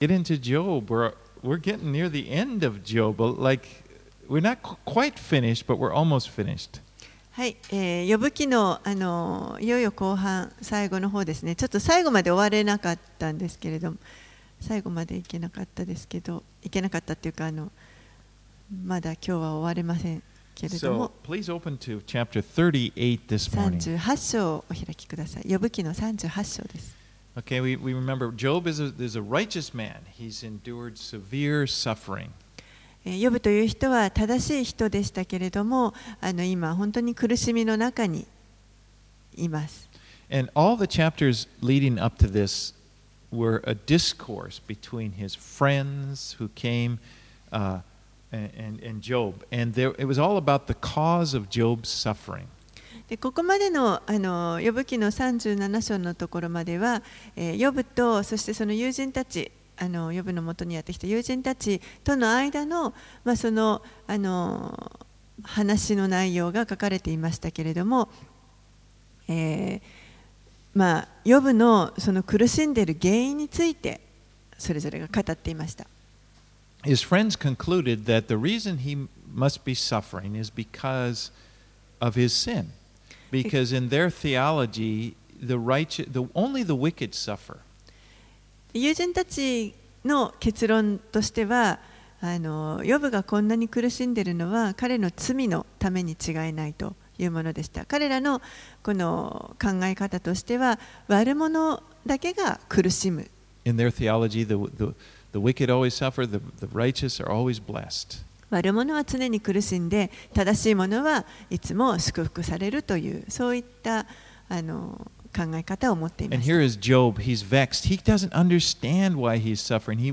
get into Job. We're, we're getting near the end of Job. Like, we're not quite finished, but we're almost finished. はい、えー、呼ぶ記のあのいよいよ後半最後の方ですね。ちょっと最後まで終われなかったんですけれども、最後までいけなかったですけど、いけなかったっていうかあのまだ今日は終われませんけれども。So, please open to chapter 38 this morning. 38章をお開きください。呼ぶ記の38章です。Okay, we, we remember Job is a, is a righteous man. He's endured severe suffering. ヨブという人は正しい人でしたけれども、あの今本当に苦しみの中にいます。And all the chapters leading up to this were a discourse between his friends who came uh, and, and, and Job. And there, it was all about the cause of Job's suffering. でここまでのあの呼ぶ記の37章のところまでは、えー、呼ぶとそしてその友人たちあの呼ぶのもとにやってきた友人たちとの間の,、まあ、そのあの話の内容が書かれていましたけれども、えー、まあ呼ぶのその苦しんでいる原因についてそれぞれが語っていました。His friends concluded that the reason he must be suffering is because of his sin. Because in their theology, the righteous, the, only the wicked suffer. 友人たちの結論としては、あのヨブがこんなに苦しんでいるのは彼の罪のために違いないというものでした。彼らのこの考え方としては悪者だけが苦しむ。In their theology, the, the, the wicked always suffer, the, the righteous are always blessed. 悪者は常に苦しんで正しいものはいつも祝福されるというそういったあの考え方を持っています。And here is Job, he's vexed. He doesn't understand why he's suffering. He,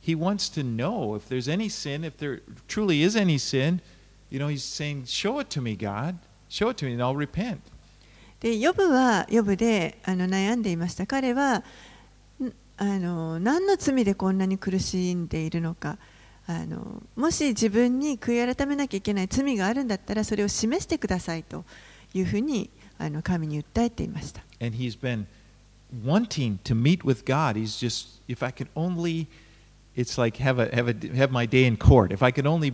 he wants to know if there's any sin, if there truly is any sin. You know, he's saying, Show it to me, God. Show it to me, and I'll repent. で、ヨブはヨブであの悩んでいました。彼はあの何の罪でこんなに苦しんでいるのか。あのもし自分に悔い改めなきゃいけない罪があるんだったらそれを示してくださいというふうにあの神に訴えていました。And he's been wanting to meet with God. He's just, if I could only, it's like have, a, have, a, have my day in court. If I could only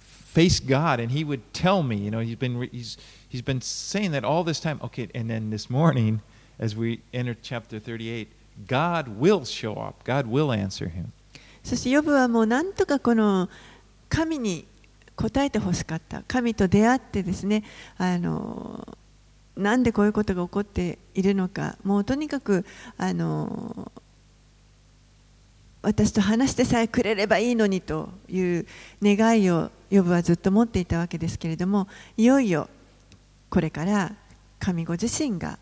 face God and he would tell me, you know, he's been, he's, he's been saying that all this time. Okay, and then this morning, as we enter chapter 38, God will show up, God will answer him. そしてヨブはもうなんとかこの神に答えてほしかった神と出会ってですねあのなんでこういうことが起こっているのかもうとにかくあの私と話してさえくれればいいのにという願いをヨブはずっと持っていたわけですけれどもいよいよこれから神ご自身が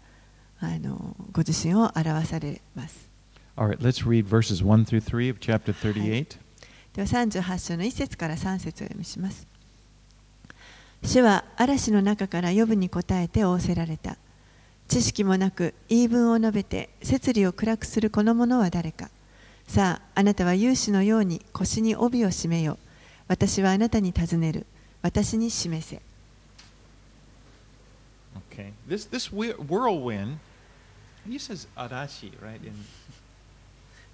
あのご自身を表されます。All right, let's read verses 1 through 3 of chapter 38. では38章の1節から3節を読みします。主は嵐の中から呼ぶに答えて仰せられた。知識もなく言い分を述べて摂理を暗くするこの者は誰か。さあ、あなたは勇士のように腰に帯を締めよ。私はあなたに尋ねる。私に示せ。Okay. This, this whirlwind, he says arashi, right? In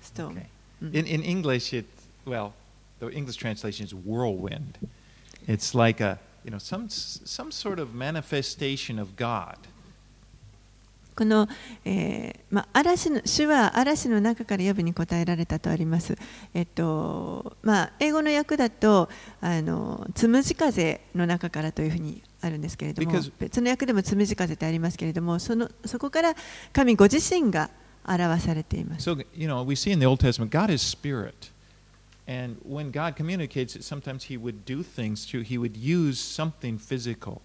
storm. Okay. Mm. In, in English, it, well, the English translation is whirlwind. It's like a, you know, some, some sort of manifestation of God. この、えーまあ、嵐の主は嵐の中から呼ぶに答えられたとあります。えっとまあ、英語の訳だとあのつむじ風の中からというふうにあるんですけれども、別の訳でもつむじ風ってありますけれども、そのそこから神ご自身が表されています。So, you know, we see in the Old Testament, God is spirit. And when God communicates it, sometimes He would do things through, He would use something physical.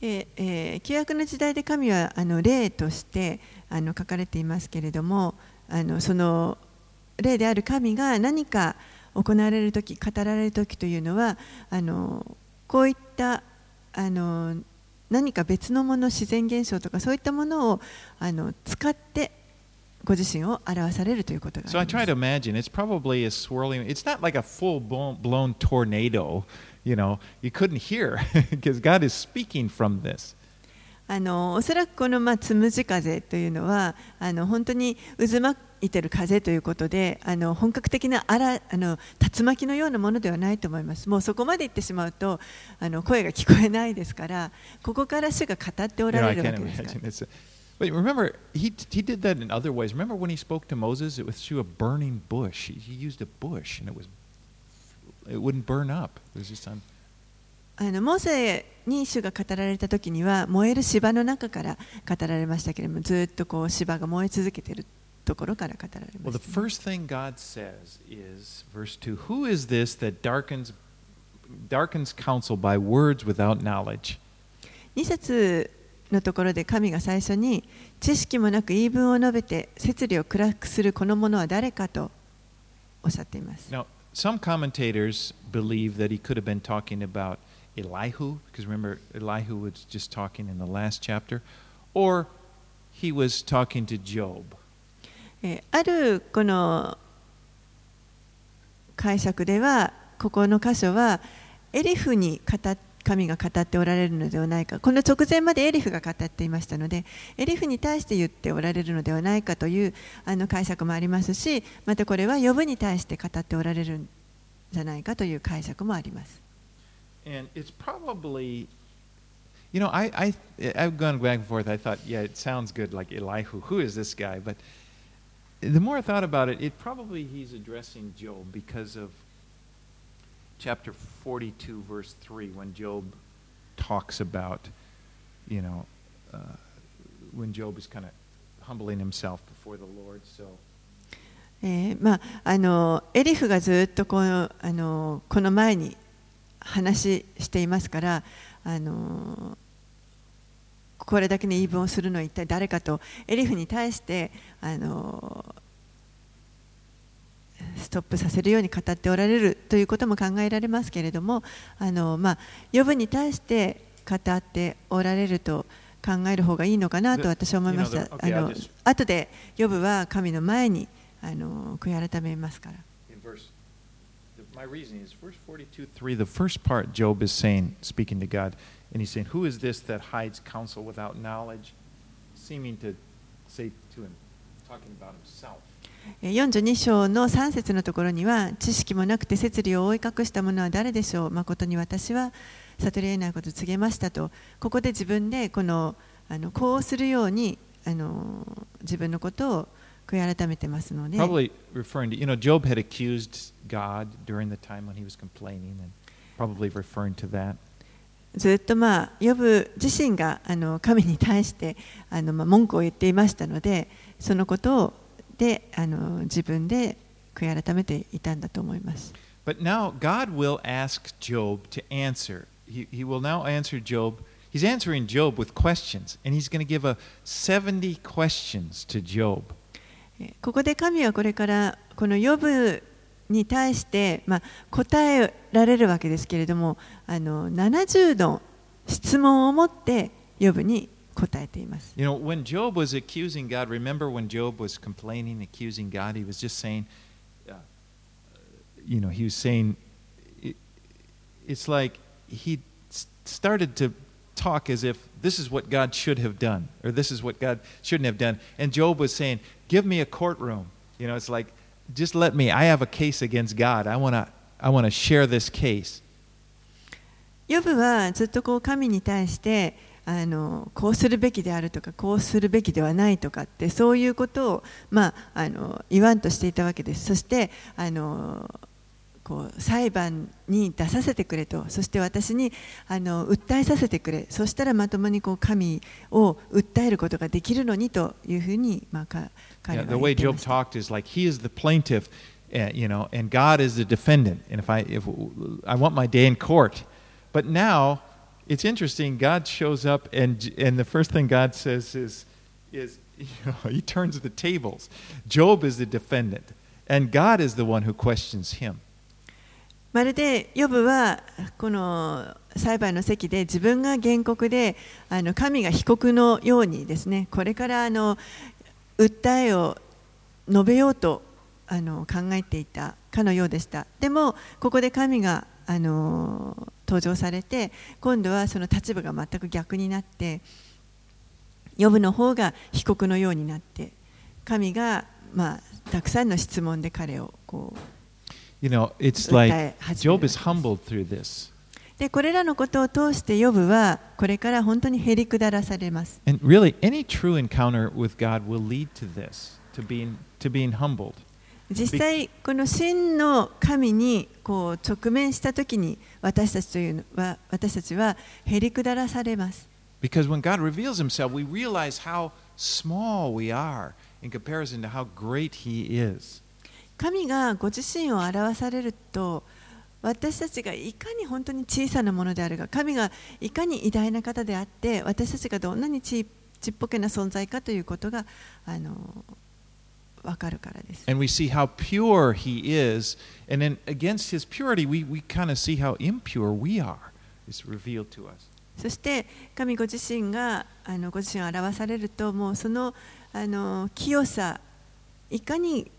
で、えー、旧約の時代で神はあの霊としてあの書かれていますけれども、あのその霊である神が何か行われるとき、語られるときというのは、あのこういったあの何か別のもの、自然現象とかそういったものをあの使ってご自身を表されるということがす。So probably a swirling, it's not like a full blown tornado, you know, you couldn't hear, because God is speaking from this. あのおそらくこの、まあ、つむじ風というのはあの本当に渦巻いている風ということであの本格的なあらあの竜巻のようなものではないと思います。もうそこまで行ってしまうとあの声が聞こえないですからここから主が語っておられるわけ。but remember, he, he did that in other ways. Remember when he spoke to Moses? It was through a burning bush. He, he used a bush, and it was it wouldn't burn up. It was just on. あのモーセに主が語られた時には燃える芝の中から語られましたけれどもずっとこう芝が燃え続けているところから語られ Well, ま the した、 first thing God says is verse two. Who is this that darkens darkens counsel by words without knowledge? 2節 のところで神が最初に知識もなく言い分を述べて摂理を暗くするこの者は誰かとおっしゃっています。Now, some commentators believe that he could have been talking about Elihu, because remember, Elihu was just talking in the last chapter, or he was talking to Job. えーあるこの解釈ではここの箇所はエリフに語っ神が語っておられるのではないかこの直前までエリフが語っていましたのでエリフに対して言っておられるのではないかというあの解釈もありますしまたこれは呼ぶに対して語っておられるんじゃないかという解釈もあります。And it's probably, you know, I, I, I've gone back and forth. I thought, yeah, it sounds good, like Elihu. Who is this guy? But the more I thought about it, it probably he's addressing Job because of chapter 42, verse 3, when Job talks about, you know, uh, when Job is kind of humbling himself before the Lord. So, えーまあ、あのエリフがずっとこのあのこの前に話していますからあのこれだけの言い分をするのは一体誰かとエリフに対してあのストップさせるように語っておられるということも考えられますけれどもあの、まあ、呼ぶに対して語っておられると考える方がいいのかなと私は思いました。あの後で呼ぶは神の前にあの悔い改めますから。my reasoning is verse 42, 3, the first part, Job is saying, speaking to God, and he's saying, Who is this that hides counsel without knowledge? Seeming to say to him, talking about himself. えー42章の3節のところには知識もなくて摂理を覆い隠した者は誰でしょう。誠に私は悟り得ないことを告げましたと。ここで自分でこのあのこうするようにあの自分のことを悔い改めてますので。Probably referring to, you know, Job had accused God during the time when he was complaining, and probably referring to that. ずっとまあヨブ自身があの神に対してあのまあ文句を言っていましたのでそのことをであの自分で悔い改めていたんだと思います。But now God will ask Job to answer. He, he will now answer Job. He's answering Job with questions, and he's going to give a 70 questions to Job. えーここで神はこれからこのヨブに対して、まあ、答えられるわけですけれどもあの70の質問を持ってヨブに答えています。 You know, when Job was accusing God, remember when Job was complaining, accusing God, he was just saying, uh, you know, he was saying, it, it's like he s- started to talk as if this is what God should have done, or this is what God shouldn't have done. And Job was saying, give me a courtroom. You know, it's like, just let me, I have a case against God. I want to I want to share this case. ヨブはずっとこう神に対して あのこうするべきであるとかこうするべきではないとかってそういうことを、まあ、あの言わんとしていたわけですそしてあのこう裁判に出させてくれとそして私にあの訴えさせてくれそしたらまともにこう神を訴えることができるのにというふうに、まあ、か彼 Yeah, は言っていました。plaintiff, uh, you know, and God is the defendant. And if I if I want my day in court, but now it's interesting. God shows up, and and the first thing God says is is you know he turns the tables. Job is the defendant, and God is the one who questions him. まるでヨブはこの裁判の席で自分が原告であの神が被告のようにですねこれからあの訴えを述べようとあの考えていたかのようでしたでもここで神があの登場されて今度はその立場が全く逆になってヨブの方が被告のようになって神が、まあ、たくさんの質問で彼をこう You know, it's 訴 like Job る is humbled through this. でこれらのことを通してヨブはこれから本当にへりくだらされます。And really, any true encounter with God will lead to this, to being, to being humbled. 実際この真の神にこう直面したときに私たちというのは私たちはへりくだらされます。Because when God reveals himself, we realize how small we are in comparison to how great he is. 神がご自身を表されると私たちがいかに本当に小さなものであるか神がいかに偉大な方であって私たちがどんなにちちっぽけな存在かということがあの分かるからです。And we see how pure he is. And then against his purity, we, we kind of see how impure we are. It's revealed to us. そして神ご自身があのご自身を表されるともうそのあの清さいかに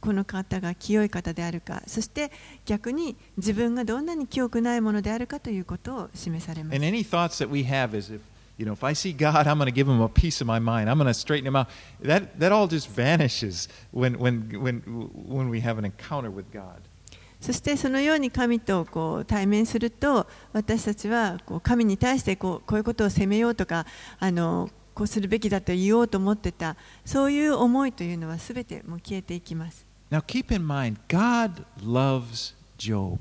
この方が清い方であるかそして逆に自分がどんなに清くないものであるかということを示されます And。any thoughts that we have is if, you know, if I see God, I'm going to give him a piece of my mind. I'm going to straighten him out. That, that all just vanishes when, when, when, when we have an encounter with God. そしてそのように神とこう対面すると私たちはこう神に対してこうこういうことを責めようとかあのこうするべきだと言おうと思ってたそういう思いというのはすべてもう消えていきます。Now keep in mind, God loves Job.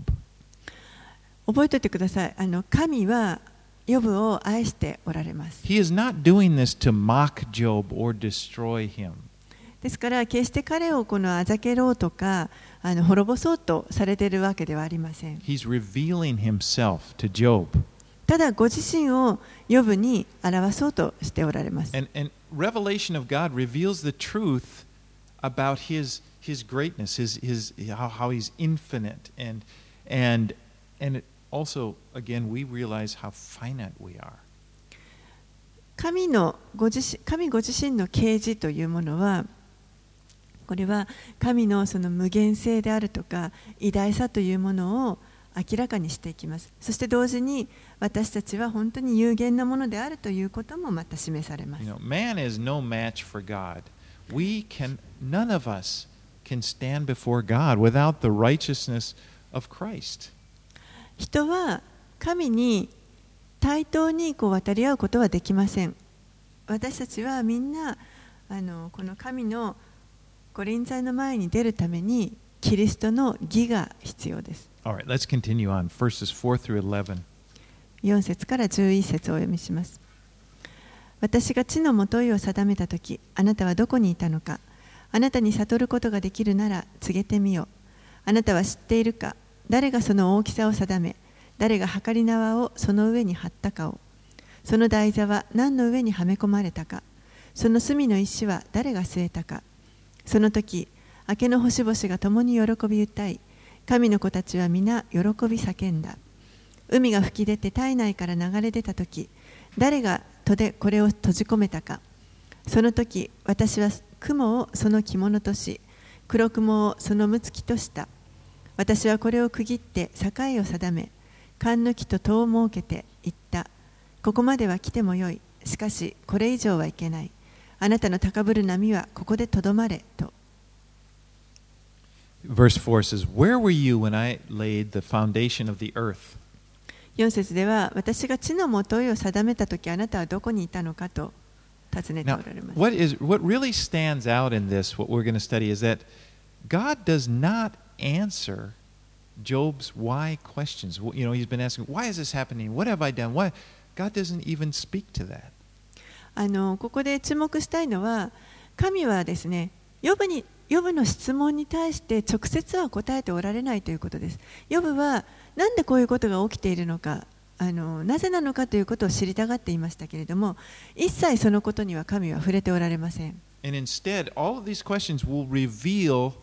覚えておいてください。あの神はヨブを愛しておられます。He is not doing this to mock Job or destroy him. ですから決して彼をこのあざけろうとかあの滅ぼそうとされているわけではありません。He's revealing himself to Job. ただご自身をヨブに表そうとしておられます。And, and revelation of God reveals the truth about his, his greatness, his, his, how, how he's infinite. And, and, and it 神,のご自身神ご自身の啓示というものはこれは神の,その無限性であるとか偉大さというものを明らかにしていきます。そして同時に私たちは本当に有限なものであるということもまた示されます。You know, 人は神に対等にこう渡り合うことはできません。私たちはみんなあのこの神のご臨在の前に出るためにキリストの義が必要です。Right, let's continue on. Verses 4 through 11. 4節から11節をお読みします。私が地のもといを定めたときあなたはどこにいたのか。あなたに悟ることができるなら告げてみよあなたは知っているか誰がその大きさを定め誰が測り縄をその上に張ったかを。その台座は何の上にはめ込まれたか。その隅の石は誰が据えたか。その時明けの星々が共に喜び歌い神の子たちは皆喜び叫んだ。海が吹き出て体内から流れ出た時誰が戸でこれを閉じ込めたか。その時私は雲をその着物とし黒雲をそのむつきとした。私はこれを区切って境を定め勘抜きと戸を設けて言ったここまでは来てもよいしかしこれ以上はいけないあなたの高ぶる波はここでとどまれと Verse 4 says, Where were you when I laid the foundation of the earth? 4節では私が地のもといを定めた時あなたはどこにいたのかと尋ねてお Now, られます what, is, what really stands out in this, what we're going to study, is that God does not answer Job's why questions. You know, he's been asking, Why is this happening? What have I done? Why? God doesn't even speak to that. あのここで注目したいのは神はですねヨブにヨブの質問に対して直接は答えておられないということです。ヨブはなんでこういうことが起きているのかあのなぜなのかということを知りたがっていましたけれども一切そのことには神は触れておられません。And instead, all of these questions will reveal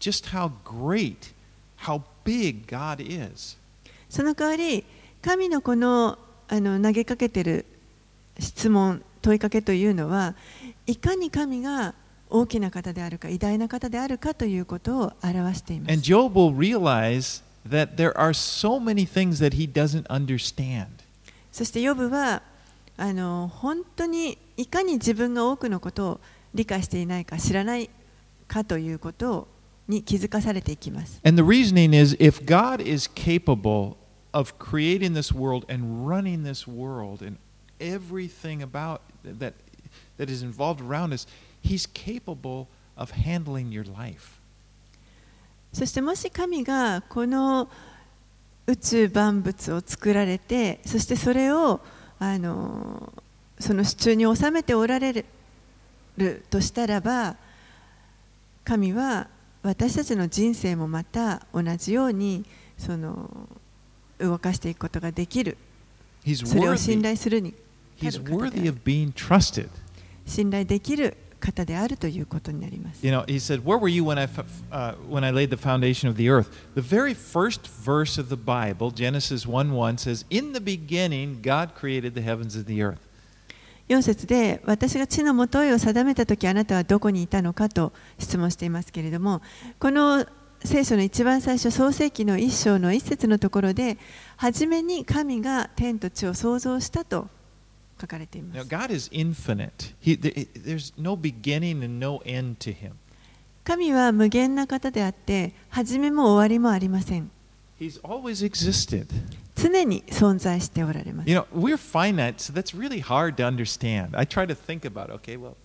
just how great, how big God is. その代わり神のこのあの投げかけている質問問いかけというのはいかに神が大きな方であるか偉大な方であるかということを表していま And す。Job will realize that there are so many things that he doesn't understand. そしてヨブはあの本当にいかに自分が多くのことを理解していないか知らないかということに気づかされていきます。And the reasoning is if God is capable of creating this world and running this world and everything about that that is involved around us, he's capable of handling your life. そしてもし神がこの宇宙万物を作られてそしてそれをあのその手中に収めておられるとしたらば神は私たちの人生もまた同じようにその動かしていくことができるそれを信.頼するに.信頼できる方であるということになります。You know, he said, "Where were you when I uh, when I laid the foundation of the earth?" The very first verse of the Bible, Genesis 1:1 says, "In the beginning God created the heavens and the earth." 4節で私が地のもとへを定めたときあなたはどこにいたのかと質問していますけれどもこの聖書の一番最初創世記の一章の一節のところで初めに神が天と地を創造したと書かれています God is infinite. He, th- there's no beginning and no end to him. 神は無限な方であって始めも終わりもありません He's always existed. 常に存在しておられます You know, we're finite, so that's really hard to understand. I try to think about, okay, well,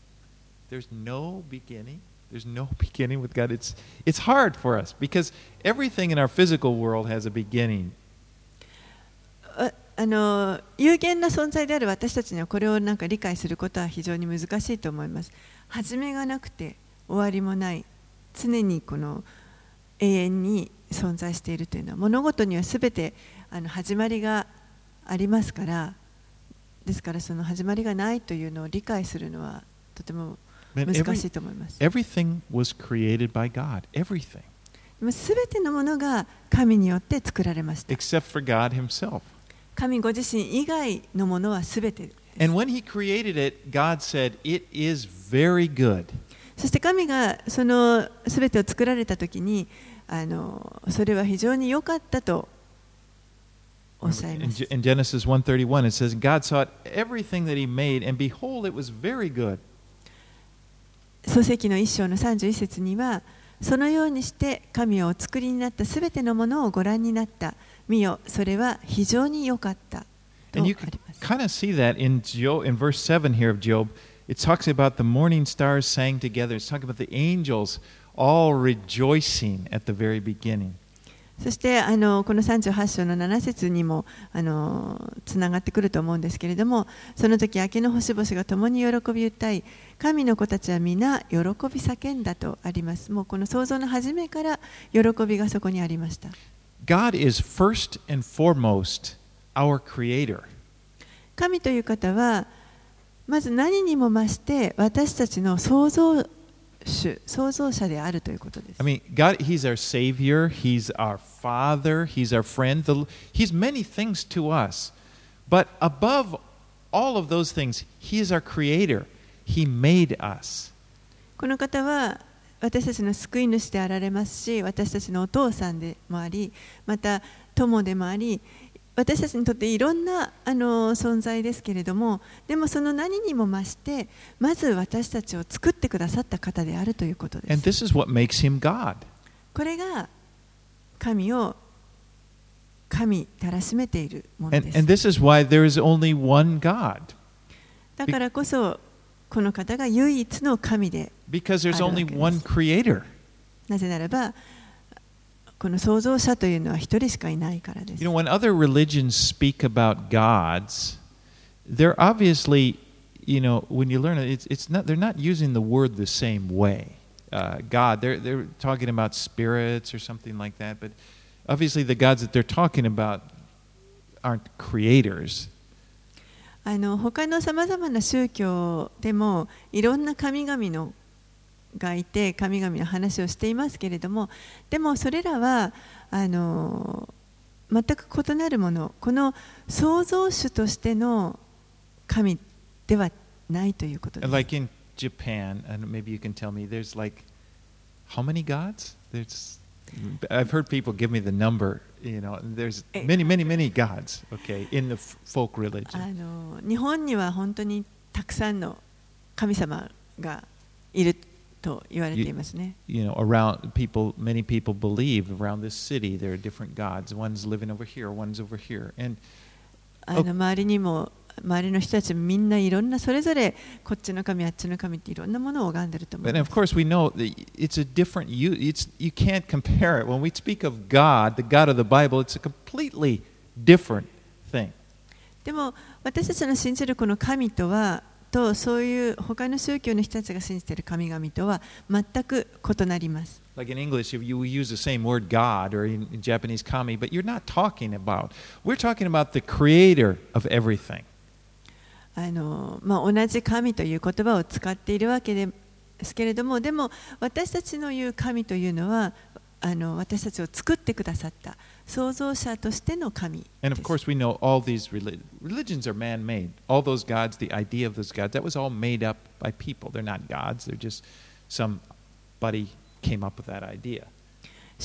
there's no beginning. There's no beginning with God. It's it's hard for us because everything in our physical world has a beginning. ああの有限な存在である私たちにはこれをなんか理解することは非常に難しいと思います。始めがなくて終わりもない常にこの永遠に存在しているというのは物事にはすべてあの始まりがありますからですからその始まりがないというのを理解するのはとても難しいと思います。everything was created by God. Everything. てのものが神によって作られました。Except for God Himself. 神ご自身以外のものはすべてです。And when He created it, God said, It is very good. そして神がそのすべてを作られたときにあのそれは非常に良かったと In, in Genesis 1:31 it says God saw everything that he made and behold it was very good. 創世記の一章の31節にはそのようにして神はお作りになったすべてのものをご覧になった。見よ、それは非常に良かった。And り you ま can す。kind of see that in Job, in verse 7 here of Job. It talks about the morning stars sang together. It's talking about the angels all rejoicing at the very beginning. そしてあのこの38章の7節にもあのつながってくると思うんですけれどもその時明けの星々が共に喜び歌い神の子たちは皆喜び叫んだとあります。もうこの創造の初めから喜びがそこにありました。God is first and foremost our creator. 神という方はまず何にも増して私たちの創造主創造者であるということです。I mean, God, He's our Savior, He's our Father, He's our friend. The, he's many things to us. But above all of those things, He is our Creator. He made us. この方は私たちの救い主であられますし私たちのお父さんでもありまた友でもあり私たちにとっていろんなあの存在ですけれどもでもその何にも増してまず私たちを作ってくださった方であるということで And す this is what makes Him God. これが神を神たらしめているものです and this is why there is only one God. だからこそこの方が唯一の神で Because. なぜならばこの創造者というのは一人しかいないからです You know, when other religions speak about gods, they're obviously, you know, when you learn it, it's, it's not, they're not using the word the same way. Uh, God, they're, they're talking about spirits or something like that, but obviously the gods that they're talking about aren't creators. あの他のさまざまな宗教でもいろんな神々のがいて神々の話をしていますけれどもでもそれらはあの全く異なるものこの創造主としての神ではないということです。like in Japan, and maybe you can tell me, there's like, how many gods? There's, I've heard people give me the number, you know, and there's Eh. many, many, many gods, okay, in the f- folk religion. あの日本には本当にたくさんの神様がいる と言われていますね。 You know, around people, many people believe around this city there are different gods. One's living over here, one's over here. And あの周りにも 周りの人たちみんないろんなそれぞれこっちの神あっちの神っていろんなものを拝んでると思いま of す。course, we know that it's a different. You, it's you can't compare it. When we speak of God, the God of the Bible, it's a completely different thing. でも私たちの信じるこの神とはとそういう他の宗教の人たちが信じている神々とは全く異なります。Like in English, you use the same word God, or in Japanese kami, but you're not talking about. We're talking about the Creator of everything. あの、まあ、同じ神という言葉を使っているわけですけれどもでも私たちの言う神というのはあの私たちを作ってくださった創造者としての神で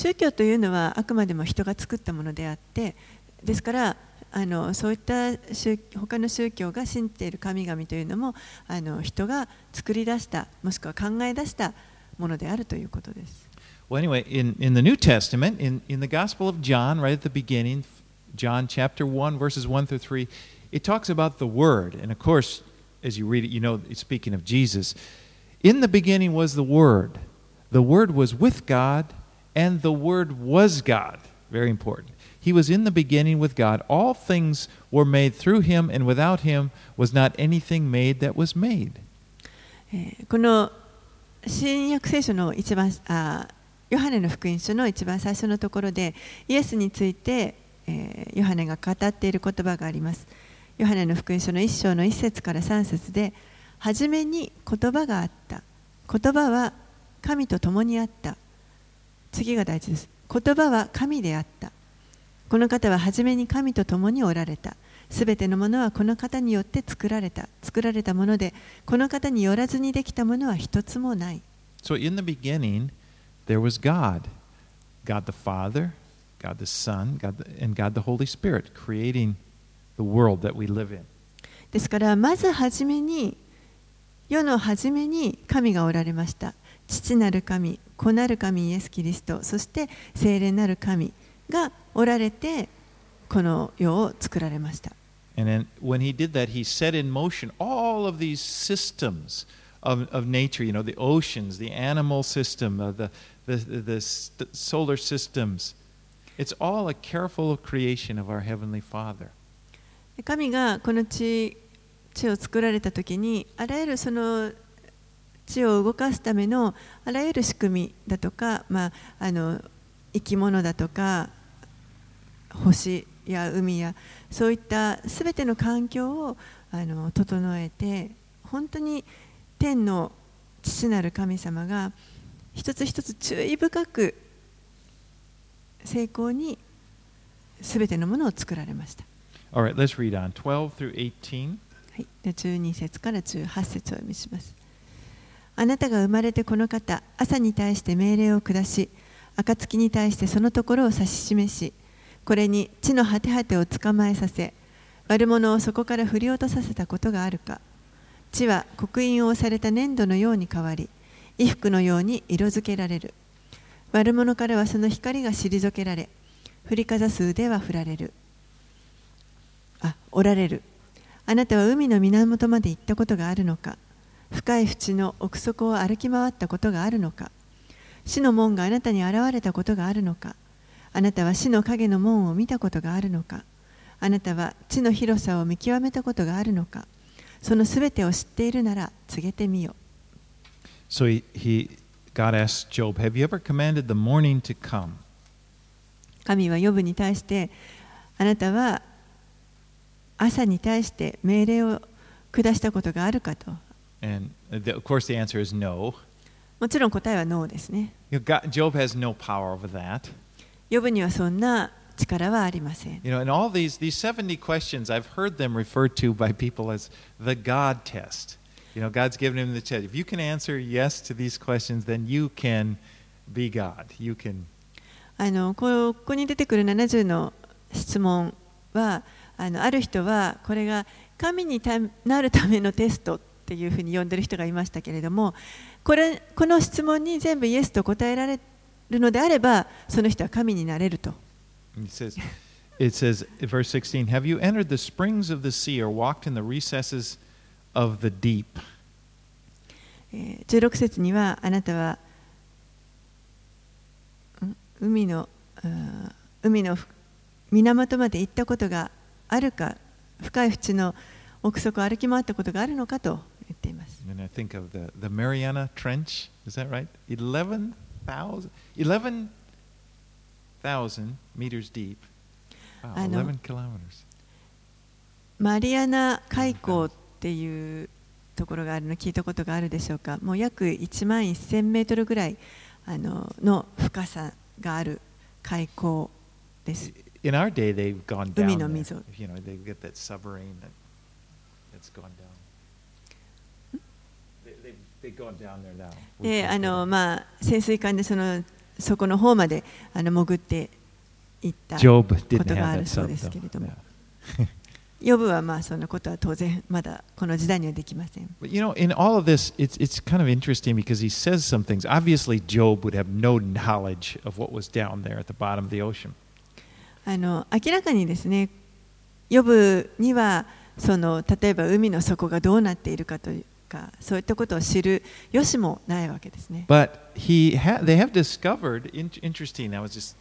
す。宗教というのはあくまでも人が作ったものであってですから、あのそういった宗他の宗教が信じている神々というのもあの人が作り出したもしくは考え出したものであるということです。 Well, anyway, in, in the New Testament, in, in the Gospel of John, right at the beginning, John chapter 1, verses 1 through 3, it talks about the Word. And of course, as you read it, you know it's speaking of Jesus. In the beginning was the Word. The Word was with God, and the Word was God. Very important. He was in the beginning with God. All things were made through him, and without him was not anything made that was made. えこの新約聖書の一番あヨハネの福音書の一番最初のところでイエスについて、えーヨハネが語っている言葉があります。ヨハネの福音書の1章の1節から3節で「はじめに言葉があった」「言葉は神と共にあった」次が大事です。言葉は神であった。この方は初めに神と共におられた。すべてのものはこの方によって作られた。作られたもので、この方によらずにできたものは一つもない。So in the beginning, there was God God the Father, God the Son, God the, and God the Holy Spirit creating the world that we live in. ですから、まず初めに、世の初めに神がおられました。父なる神、子なる神イエス・キリスト、そして聖霊なる神がおられて、この世を作られました。And then when he did that, he set in motion all of these systems of, of nature, you know, the oceans, the animal system, uh, the, the, the, the solar systems. It's all a careful creation of our Heavenly Father. 神がこの地地を作られた時にあらゆるその地を動かすためのあらゆる仕組みだとか、まあ、あの生き物だとか星や海やそういったすべての環境をあの整えて本当に天の父なる神様が一つ一つ注意深く成功にすべてのものを作られました。Right, let's read on 12 through 18. はい、で12節から18節をお読みします。あなたが生まれてこの方、朝に対して命令を下し、暁に対してそのところを指し示し、これに地の果て果てを捕まえさせ、悪者をそこから振り落とさせたことがあるか。地は刻印を押された粘土のように変わり、衣服のように色づけられる。悪者からはその光が退けられ、振りかざす腕は振られる。あ、折られる。あなたは海の源まで行ったことがあるのか深い淵の奥底を歩き回ったことがあるのか死の門があなたに現れたことがあるのか。あなたは死の影の門を見たことがあるのか。あなたは地の広さを見極めたことがあるのか。そのすべてを知っているなら告げてみよ So he, he, God asked Job, Have you ever commanded the morning to come? 神はヨブに対してあなたは朝に対して命令を下したことがあるかと。And the, of course, the answer is no. もちろん答えはノーですね Job has no power over that. ヨブにはそんな力はありません。You know, and all these, these 70 questions, I've heard them referred to by people as the God test. You know, God's given him the test. If you can answer yes to these questions, then you can be God. You can. あのここに出てくる70の質問はあのある人はこれが神にたなるためのテストっていうふうに呼んでる人がいましたけれどもこれこの質問に全部イエスと答えられるのであれば、その人は神になれると。It says, verse 16, Have you entered the springs of the sea or walked in the recesses of the deep? えー16節にはあなたはん海の海のふ源まで行ったことがあるか深い淵の奥底を歩き回ったことがあるのかと言っています。And I think of the, the Mariana Trench. Is that right? 11,000 11,000 meters deep. Wow, I know. 11 kilometers. マリアナ海溝っていうところがあるの聞いたことがあるでしょうかもう約1万1000メートルぐらいあのの深さがある海溝です。In our day, they've gone down. 海の there. 溝。You know, they get that submarine that, that's gone down. They, they've, they've gone down there now. We であの.まあ潜水艦でそのそこの方まであの潜っていった。ことがあるそうです.けれども.ヨブはまあそんなことは当然まだこの時代にはできません。You know, in all of this, it's, it's kind of interesting because he says some things. Obviously, Job would have no knowledge of what was down there at the bottom of the ocean. あの明らかにですね、ヨブにはその例えば海の底がどうなっているかというか、そういったことを知るよしもないわけですね。 But he ha- they have discovered, in- interesting, I was just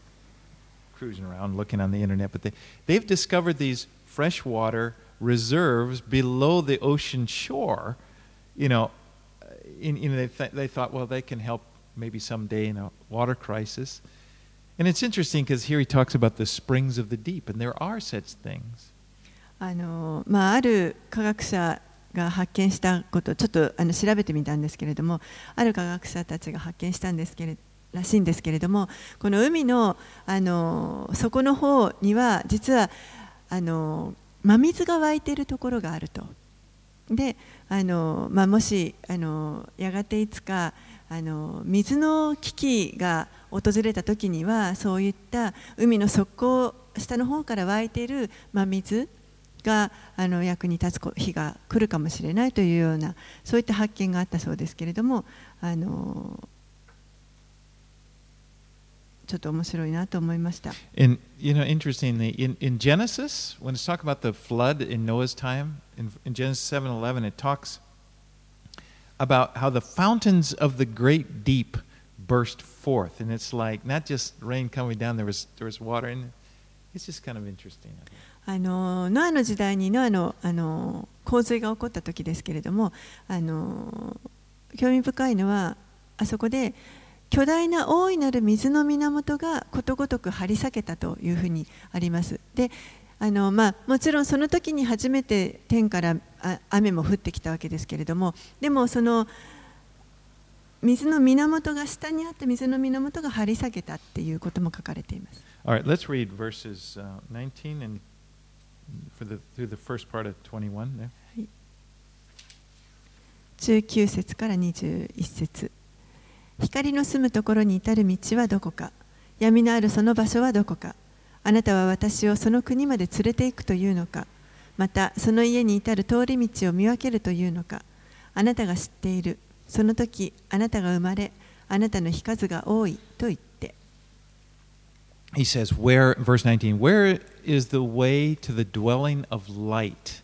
cruising around looking on the internet, but they, they've discovered these freshwater reserves below the ocean shore. You know, uh, in, you know they, th- they thought, well, they can help maybe someday in a water crisis. And it's interesting because here he talks about the springs of the deep, and there are such things. あのまあ、ある科学者 が発見したこと、ちょっとあの調べてみたんですけれども、ある科学者たちが発見したんですけれらしいんですけれども、この海のあの底の方には、実はあの真水が湧いているところがあると。であの、まあ、もしあのやがていつかあの水の危機が訪れた時にはそういった海の底下の方から湧いている真水があの役に立つ日が来るかもしれないというようなそういった発見があったそうですけれどもあのちょっと面白いなと思いました。And you know, interestingly, in, in Genesis, when it's talking about the flood in Noah's time, in, in Genesis seven eleven, it talks about how the fountains of the great deep burst forth, and it's like not just rain coming down; there was there was water, and it's just kind of interesting. I think. あのノアの時代にノアのあの洪水が起こった時ですけれどもあの興味深いのはあそこで巨大な大いなる水の源がことごとく張り裂けたというふうにあります。であのまあ、もちろんその時に初めて天からあ雨も降ってきたわけですけれどもでもその水の源が下にあった水の源が張り裂けたっていうことも書かれています。All right, let's read verses 19 and 19節から21節。光の住むところに至る道はどこか。闇のあるその場所はどこか。あなたは私をその国まで連れて行くというのか。またその家に至る通り道を見分けるというのか。あなたが知っている。その時あなたが生まれあなたの日数が多いと言って He says, "Where?" Verse 19. Where is the way to the dwelling of light?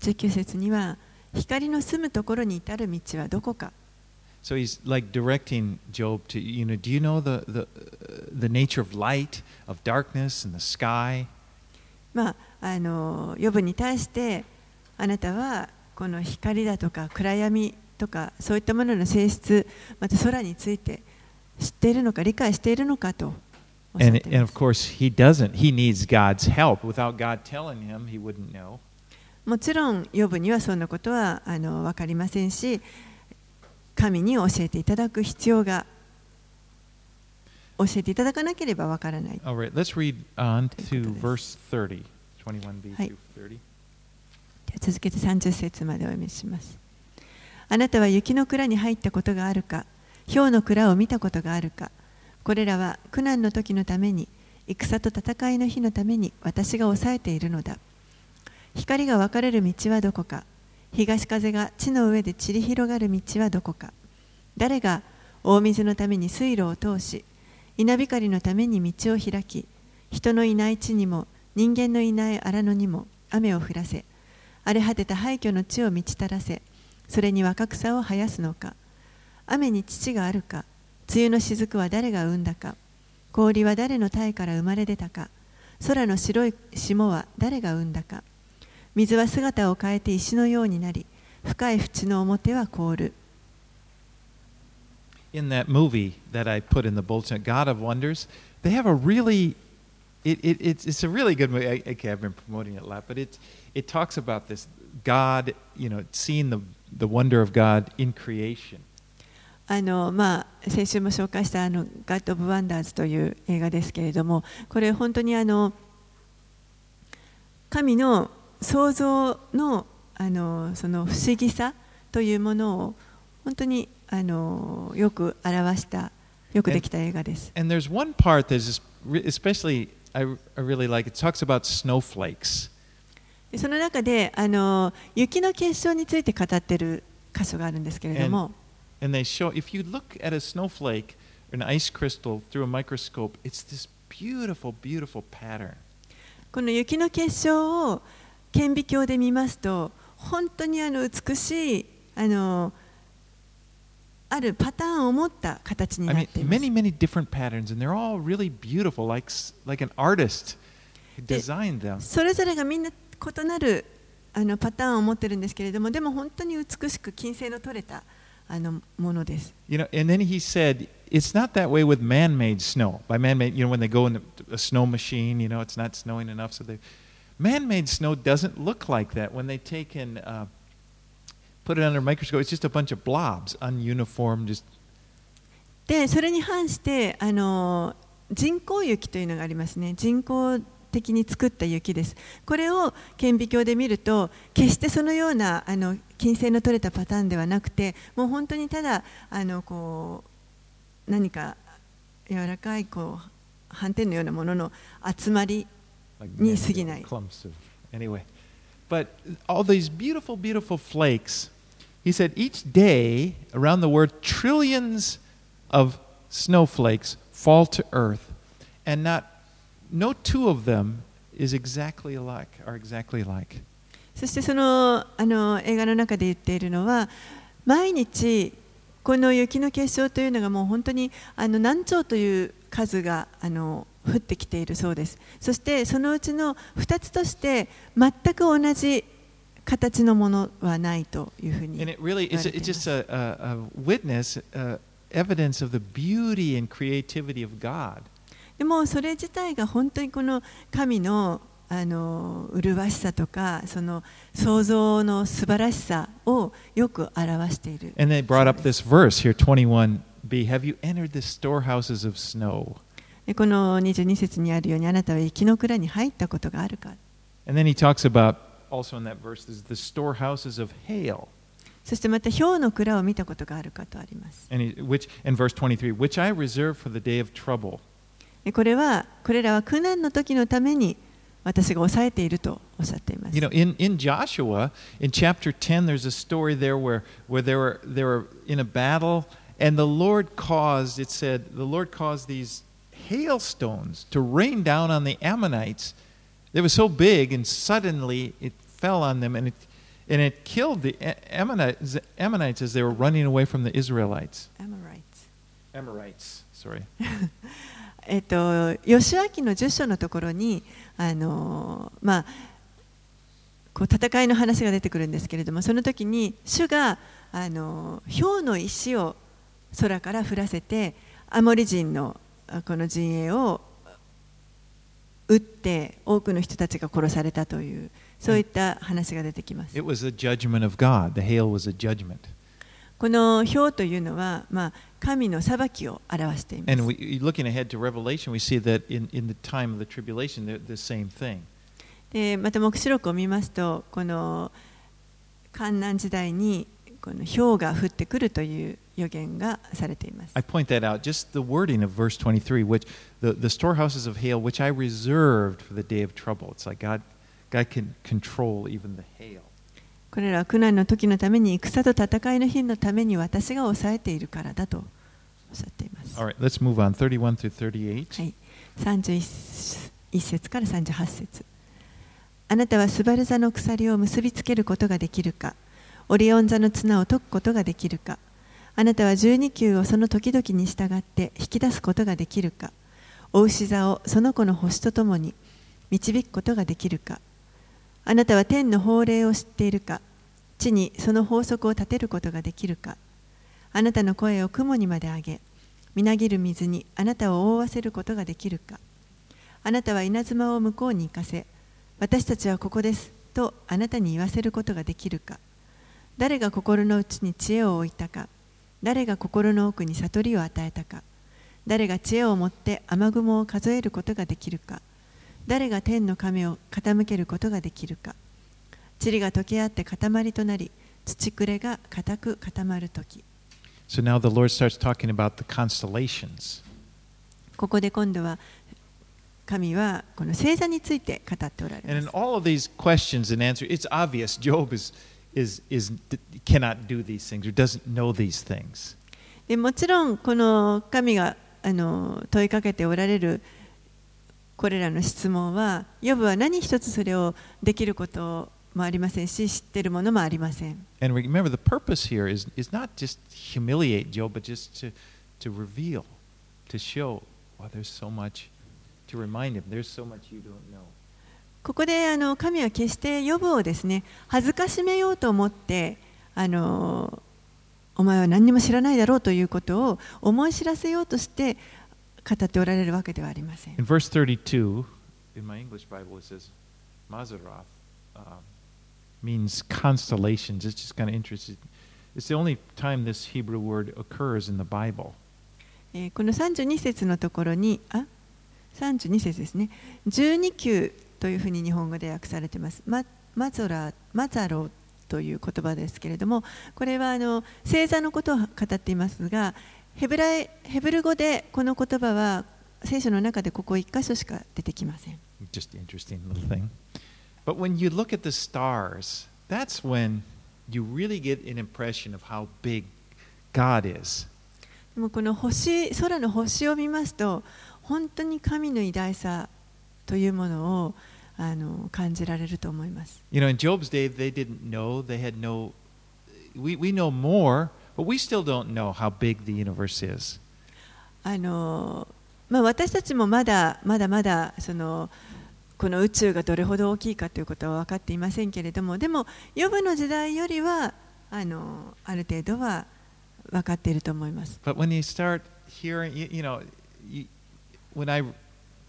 19節には光の住むところに至る道はどこか So he's like directing Job to, you know, do you know the, the, uh, the nature of light, of darkness, and the sky? まあ、あのヨブに対してあなたはこの光だとか暗闇とかそういったものの性質また空について知っているのか理解しているのかと and, of course he doesn't he needs god's help without god telling him he wouldn't know もちろん、ヨぶにはそんなことはあの分かりませんし、神に教えていただく必要が、教えていただかなければわからない。じゃ続けて30節までお読みします。あなたは雪の蔵に入ったことがあるか、氷の蔵を見たことがあるか。これらは苦難の時のために、戦と戦いの日のために私が抑えているのだ。光が分かれる道はどこか、東風が地の上で散り広がる道はどこか、誰が大水のために水路を通し稲光のために道を開き人のいない地にも人間のいない荒野にも雨を降らせ荒れ果てた廃墟の地を満ちたらせそれに若草を生やすのか。雨に乳があるか。梅雨の雫は誰が生んだか氷は誰の体から生まれ出たか空の白い霜は誰が生んだか水は姿を変えて石のようになり深い淵の表は凍る In that movie that I put in the bulletin, God of Wonders, they have a really, it, it, it's, it's a really good movie. I, okay, I've been promoting it a lot, but it, it talks about this God, you know, seeing the, the wonder of God in creation. あのまあ、先週も紹介したあの「 God of Wonders」という映画ですけれどもこれ本当にあの神の創造のあのその不思議さというものを本当にあのよく表したよくできた映画です。And there's one part that's just re- especially, I, I really like, it talks about snowflakes. でその中であの雪の結晶について語っている箇所があるんですけれども And they show, if you look at a snowflake or an ice crystal through a microscope, it's this beautiful, beautiful pattern. この雪の結晶を顕微鏡で見ますと本当にあの美しいあのあるパターンを持った形に I なっ mean, ています。 many, many different patterns, and they're all really beautiful, like, s- like an artist designed them. それぞれがみんな異なるあのパターンを持ってるんですけれどもでも本当に美しく金星の取れた あのものです。 You know, and then he said, it's not that way with man-made snow. By man-made, you know, when they go in the, a snow machine, you know, it's not snowing enough, so they. Man-made snow doesn't look like that when they take and uh, put it under a microscope. It's just a bunch of blobs, ununiform, just でそれに反してあの人工雪というのがありますね人工 的に作った雪ですこれを顕微鏡で見ると決してそのようなあの金星の取れたパターンではなくてもう本当にただあのこう何か柔らかいこう斑点のようなものの集まりに過ぎない。Anyway, but all these beautiful, beautiful flakes. He said each day around the world, trillions of snowflakes fall to earth, and not そしてその,あの映画の中で言っているのは毎日この雪の結晶というのがもう本当にあの何兆という数があの降ってきているそうです。そしてそのうちの2つとして全く同じ形のものはないというふうに言わています。でもそれ自体が本当にこの神のあの麗しさとかその創造の素晴らしさをよく表している And they brought up this verse here, 21b. Have you entered the storehouses of snow? でこの22節にあるようにあなたは雪の蔵に入ったことがあるか And then he talks about, also in that verse, there's the storehouses of hail. そしてまた氷の蔵を見たことがあるかとあります And he, which, in verse 23, which I reserve for the day of trouble. でこれはこれらは苦難の時のために私が抑えているとおっしゃっています You know, in, in Joshua, in chapter 10, there's a story there where, where they, were, they were in a battle, and the Lord caused, it said, the Lord caused these hailstones to rain down on the Ammonites. They were so big, and suddenly it fell on them, and it, and it killed the A- Ammonites, Ammonites as they were running away from the Israelites. Amorites Amorites, sorry. えっと、吉明の10章のところにあの、まあ、こう戦いの話が出てくるんですけれどもその時に主があの氷の石を空から降らせてアモリ人のあこの陣営を撃って多くの人たちが殺されたというそういった話が出てきます It was a judgment of God. The hail was a judgment. この氷というのは、まあ、神の裁きを表しています And we, looking ahead to Revelation, we see that in, in the time of the tribulation, they're the same thing. でまた黙示録を見ますとこの観難時代にこの氷が降ってくるという予言がされています I point that out, just the wording of verse 23, which the, the storehouses of hail, which I reserved for the day of trouble. It's like God, God can control even the hail. これらは苦難の時のために戦と戦いの日のために私が抑えているからだとおっしゃっています。All right, let's move on. 31 through 38. はい、31節から38節あなたはスバル座の鎖を結びつけることができるか？オリオン座の綱を解くことができるか？あなたは12球をその時々に従って引き出すことができるか？お牛座をその子の星とともに導くことができるか？あなたは天の法令を知っているか地にその法則を立てることができるか。あなたの声を雲にまで上げみなぎる水にあなたを覆わせることができるか。あなたは稲妻を向こうに行かせ私たちはここですとあなたに言わせることができるか。誰が心の内に知恵を置いたか誰が心の奥に悟りを与えたか。誰が知恵を持って雨雲を数えることができるか。誰が天の亀を傾けることができるか塵が溶け合って塊となり土くれが固く固まるとき So now the Lord starts talking about the constellations. ここで今度は神はこの星座について語っておられ And ま in す。all of these questions and answers, it's obvious Job is, is, is, cannot do these things or doesn't know these things. でもちろんこの神があの問いかけておられるこれらの質問は、ヨブは何一つそれをできることもありませんし、知っているものもありません。ここであの神は決してヨブをですね恥ずかしめようと思ってあのお前は何にも知らないだろうということを思い知らせようとして語っておられるわけではありません In。verse 32, in my English Bible, it says Mazaroth um, means constellations. It's just kind of interesting. It's the only time this Hebrew word occurs in the Bible. えーこの32節のところにあ32節ですね12級というふうに日本語で訳されていますママゾラマザロという言葉ですけれどもこれはあの星座のことを語っていますがヘブライヘブル語でこの言葉は聖書の中でここ1箇所しか出てきません Just interesting little thing. But when you look at the stars, that's when you really get an impression of how big God is. でもこの星空の星を見ますと本当に神の偉大さというものをあの感じられると思います。You know, in Job's day, they didn't know. They had no. We, we know more, but we still don't know how big the universe is. あのまあ、私たちもまだまだまだそのこの宇宙がどれほど大きいかということは分かっていませんけれどもでもヨブの時代よりはあのある程度は分かっていると思います。 But when you start hearing, you, you know, you, when I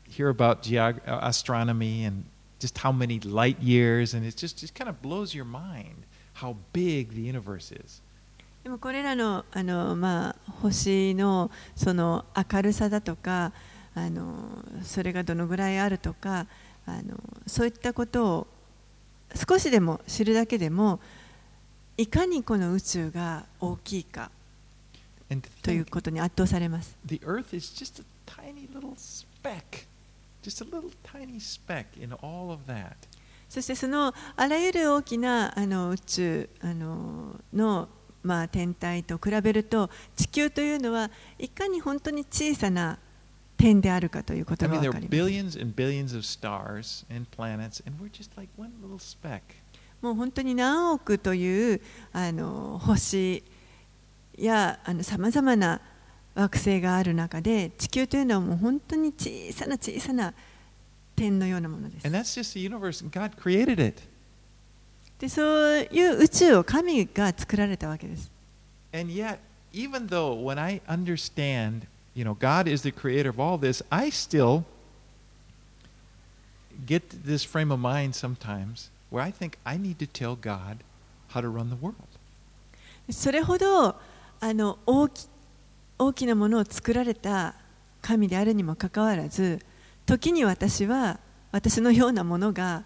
hear about geog- uh, astronomy and just how many light years, and it just, just kind of blows your mind how big the universe is. でもこれらのあの、まあ、星のその明るさだとかあのそれがどのぐらいあるとかあのそういったことを少しでも知るだけでもいかにこの宇宙が大きいかということに圧倒されます。the Earth is just a tiny little speck, just a little tiny speck in all of that. そしてそのあらゆる大きなあの宇宙あのの、まあ、天体と比べると地球というのはいかに本当に小さな点であるかということが分かります。もう本当に何億というあの星やさまざまな惑星がある中で地球というのはもう本当に小さな小さな点のようなものですでそういう宇宙を神が作られたわけです。それほどあの大,き大きなものを作られた神であるにもかかわらず、時に私は私のようなものが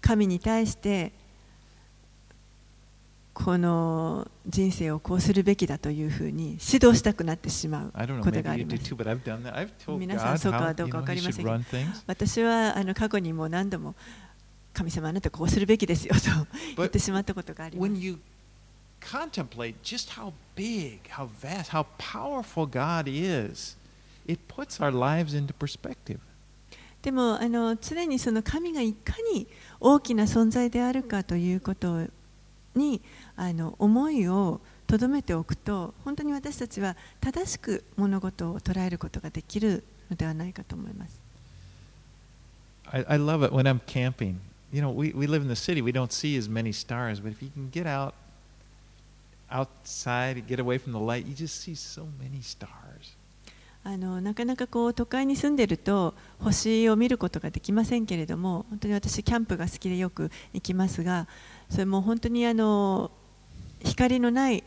神に対して、この人生をこうするべきだというふうに指導したくなってしまうことがあります。皆さんそうかどうか分かりませんが私はあの過去にも何度も神様あなたこうするべきですよと言ってしまったことがあります。Contemplate just how big, how. にあの思いをとどめておくと本当に私たちは正しく物事を捉えることができるのではないかと思います。I, I love it when I'm camping. You know, we, we live in the city, we don't see as many stars, but if you can get out outside, get away from the light, you just see so many stars. あのなかなかこう都会に住んでると星を見ることができませんけれども本当に私キャンプが好きでよく行きますがそれも本当にあの光のない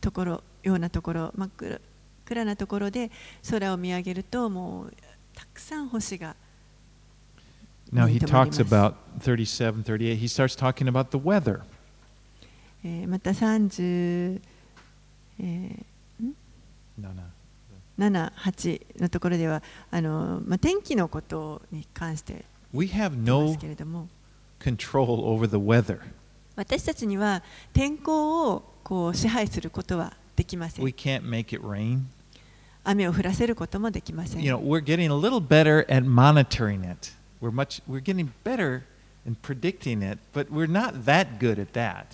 ところようなところ真っ暗暗なところで空を見上げるともうたくさん星が Now he talks about 37, 38, he starts talking about the weather. えーまた30、え No, no. ー7、8のところではあの、まあ、天気のことに関して We have no control over the weather. 私たちには天候をこう支配することはできません We。can't make it rain. 雨を降らせることもできません。You know, we're getting a little better at monitoring it. We're much we're getting better in predicting it, but we're not that good at that.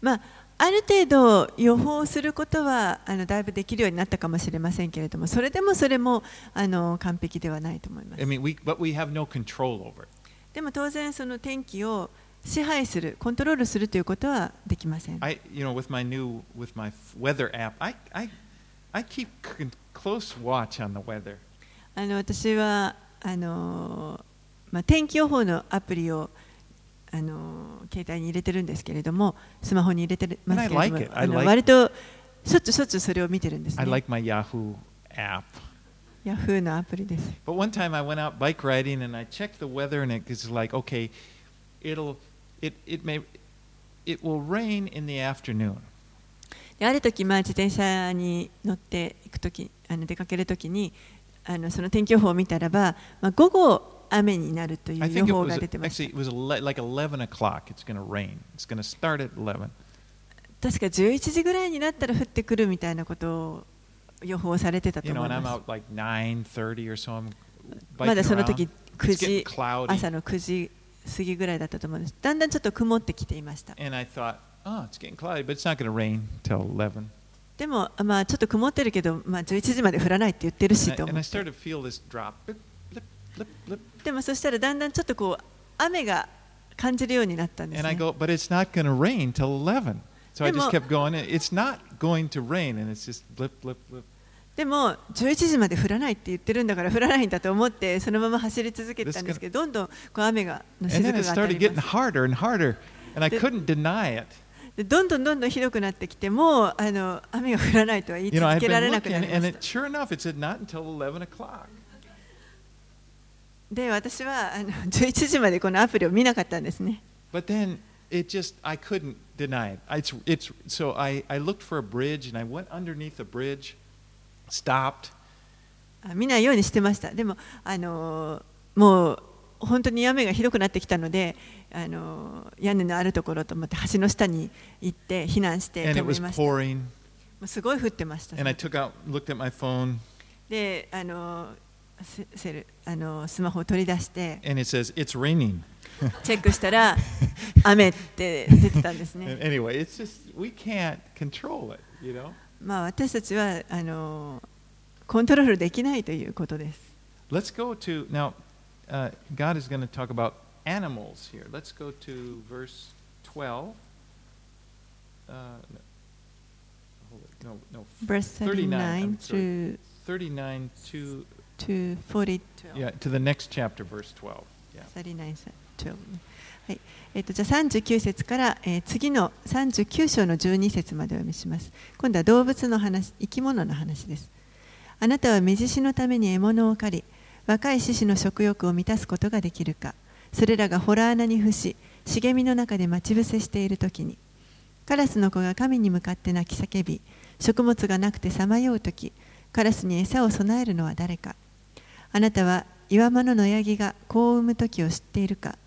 まあ、ある程度予報することはあのだいぶできるようになったかもしれませんけれども、それでもそれもあの完璧ではないと思います I。mean, we but we have no control over it. でも当然その天気を支配する、コントロールするということはできません。I, you know, with my new with my weather app, I I I keep close watch on the weather. あの私はあの、まあ、天気予報のアプリをあの携帯に入れてるんですけれども、スマホに入れてますけれど I も like、I 割としょっちゅうしょっちゅうそれを見てるんです I ね。like my Yahoo app. ヤフーのアプリです。But one time I went out bike riding and I checked the weather and it's like, okay, it'll it it may it will rain in the afternoon. である時、まあ、自転車に乗っていく時あの出かける時にあのその天気予報を見たらば、まあ、午後雨になるという予 it 報 was が出てま actually し it was like 11 o'clock. It's going to rain. It's going to start at 11. た確か11時ぐらいになったら降ってくるみたいなことを予報されてたと思います。まだその時9時朝の9時過ぎぐらいだったと思うんです。だんだんちょっと曇ってきていました。でも、まあ、ちょっと曇ってるけど、まあ、11時まで降らないって言ってるしと。でもそしたらだんだんちょっとこう雨が感じるようになったんです、ね。でもでも11時まで降らないって言ってるんだから降らないんだと思ってそのまま走り続けてたんですけどどんどんこう雨がのしずくたます。ハードハードどんどんどんどんひどくなあの雨が降らないとは言い続けられなくなりまし。で私はあの 11時までこのアプリを見なかったんですね。Stopped, あ見ないようにしてましたでもあのもう本当に雨がひどくなってきたのであの屋根のあるところと思って橋の下に行って避難して and 止 it め was ましたも pouring. うすごい降ってました、And I took out, looked at my phone, であのセセルあのスマホを取り出して and it says, it's raining. チェックしたら雨って出てたんです And ね。anyway, it's just, we can't control it, you know? まあ私たちはあのコントロールできないということです。 Let's go to, now, uh, God is going to talk about animals here. Let's go to verse 12. Uh, no, no, Verse 39 39 I'm sorry. through 39 to, to 40 yeah, to the next chapter, verse 12. Yeah. 39 12ね はいえっとじゃあ39節から、えー次の39章の12節までお読みします。今度は動物の話、生き物の話です。あなたは目獅のために獲物を狩り、若い獅子の食欲を満たすことができるか。それらが洞穴に伏し、茂みの中で待ち伏せしているときに、カラスの子が神に向かって泣き叫び、食物がなくてさまようとき、カラスに餌を備えるのは誰か。あなたは岩間の野ヤギが子を産む時を知っているか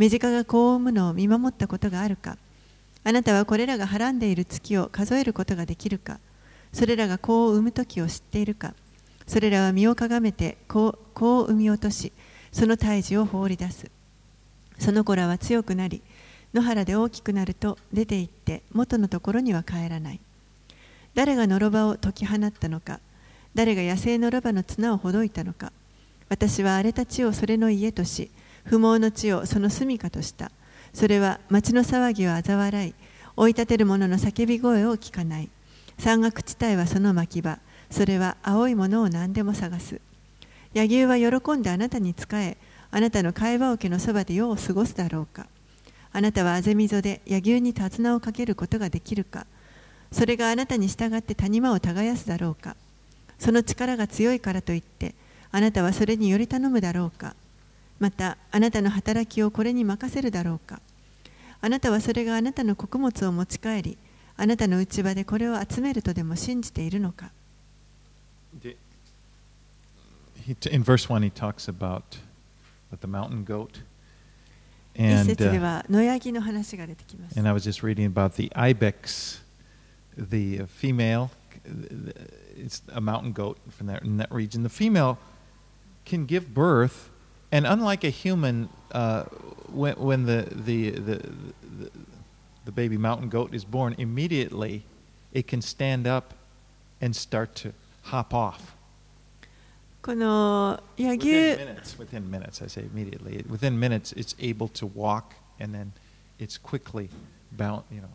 目近が子を産むのを見守ったことがあるか。あなたはこれらがはらんでいる月を数えることができるか。それらが子を産む時を知っているか。それらは身をかがめて子子を産み落としその胎児を放り出す。その子らは強くなり野原で大きくなると出て行って元のところには帰らない。誰がのろばを解き放ったのか。誰が野生のロバの綱をほどいたのか。私は荒れた地をそれの家とし不毛の地をその住処とした。それは町の騒ぎを嘲笑い。追い立てる者の叫び声を聞かない。山岳地帯はその牧場。それは青いものを何でも探す。柳生は喜んであなたに仕え。あなたの会話桶のそばで世を過ごすだろうか。あなたはあぜみぞで柳生に手綱をかけることができるか。それがあなたに従って谷間を耕すだろうか。その力が強いからといってあなたはそれにより頼むだろうか。またあなたの働きをこれに任せるだろうかあなたはそれがあなたの穀物を持ち帰りあなたの内場でこれを集めるとでも信じているのか In verse 1, he talks about the mountain goat. 一節で uh, は野ヤギの話が出てきます and I was just reading about the ibex, the uh, female. It's a mountain goat from that, in that region. The female can give birth, and unlike a human, uh, when, when the, the, the, the, the baby mountain goat is born, immediately it can stand up and start to hop off. この野 Within 牛 minutes, within minutes, I say immediately. Within minutes, it's able to walk, and then it's quickly bound. You know,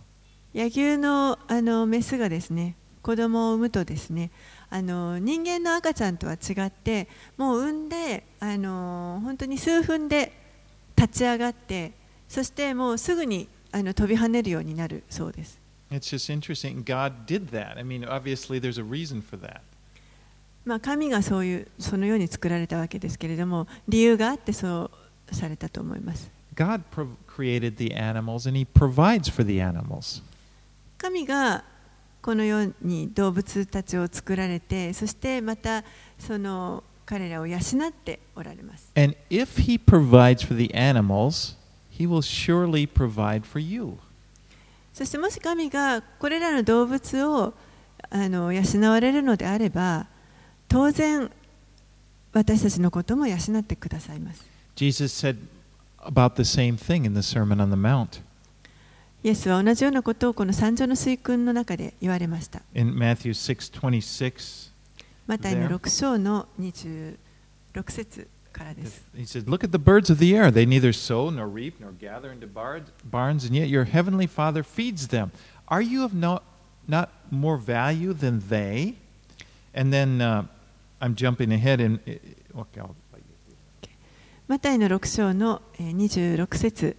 野牛のあのメスがですね 子供を産むとですねあの人間の赤ちゃんとは違ってもう産んであの本当に数分で立ち上がってそしてもうすぐにあの飛び跳ねるようになるそうです it's just interesting. God did that. I mean, obviously, there's a reason for that. まあ神がそういうそのように作られたわけですけれども理由があってそうされたと思います God created the animals, and He provides for the animals. 神がこのように動物たちを作られてそしてまたその彼らを養っておられます And if He provides for the animals, He will surely provide for you. そしてもし神がこれらの動物をあの養われるのであれば当然私たちのことも養ってくださいます Jesus said about the same thing in the Sermon on the Mount. イエスは同じようなことをこの三条の水訓の中で言われました In Matthew 6:26, マタイの There. 6章の26節からです he said, "Look at the birds of the air; they neither sow nor reap nor gather into bar- barns, and yet your heavenly Father feeds them. Are you of no, not more value than they?" And then uh, I'm jumping ahead, and okay, I'll, マタイの6章のえー26節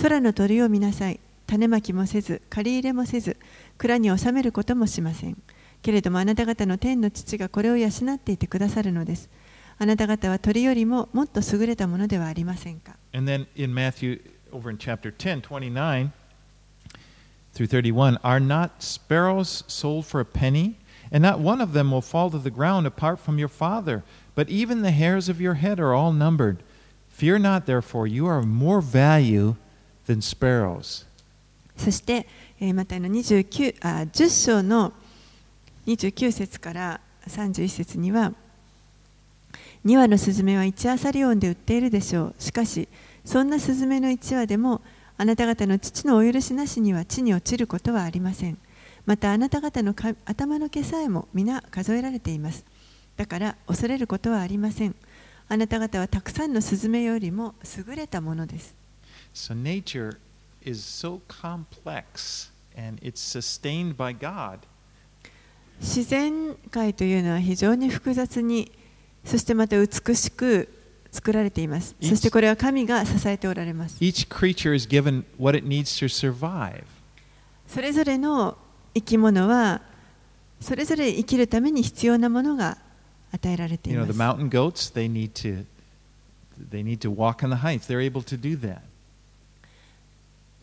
空の鳥を見なさい種まきもせず借り入れもせず蔵に収めることもしませんけれどもあなた方の天の父がこれを養っていてくださるのですあなた方は鳥よりももっと優れたものではありませんか And then in Matthew, over in chapter 10, 29 through 31, are not sparrows sold for a penny? And not one of them will fall to the ground apart from your Father. But even the hairs of your head are all numbered. Fear not, therefore, you are of more value than sparrows. そして、えーマタイの29あ10章の29節から31節には2羽のスズメは1アサリオンで売っているでしょう。しかしそんなスズメの1羽でもあなた方の父のお許しなしには地に落ちることはありません。またあなた方の頭の毛さえも皆数えられています。だから恐れることはありません。あなた方はたくさんのスズメよりも優れたものです。So nature is so complex and it's sustained by God. 自然界というのは非常に複雑にそしてまた美しく作られていますいそしてこれは神が支えておられます Each creature is given what it needs to survive. それぞれの生き物はそれぞれ生きるために必要なものが与えられてい You know, ま the す mountain goats, they need to they need to walk on the heights. They're able to do that.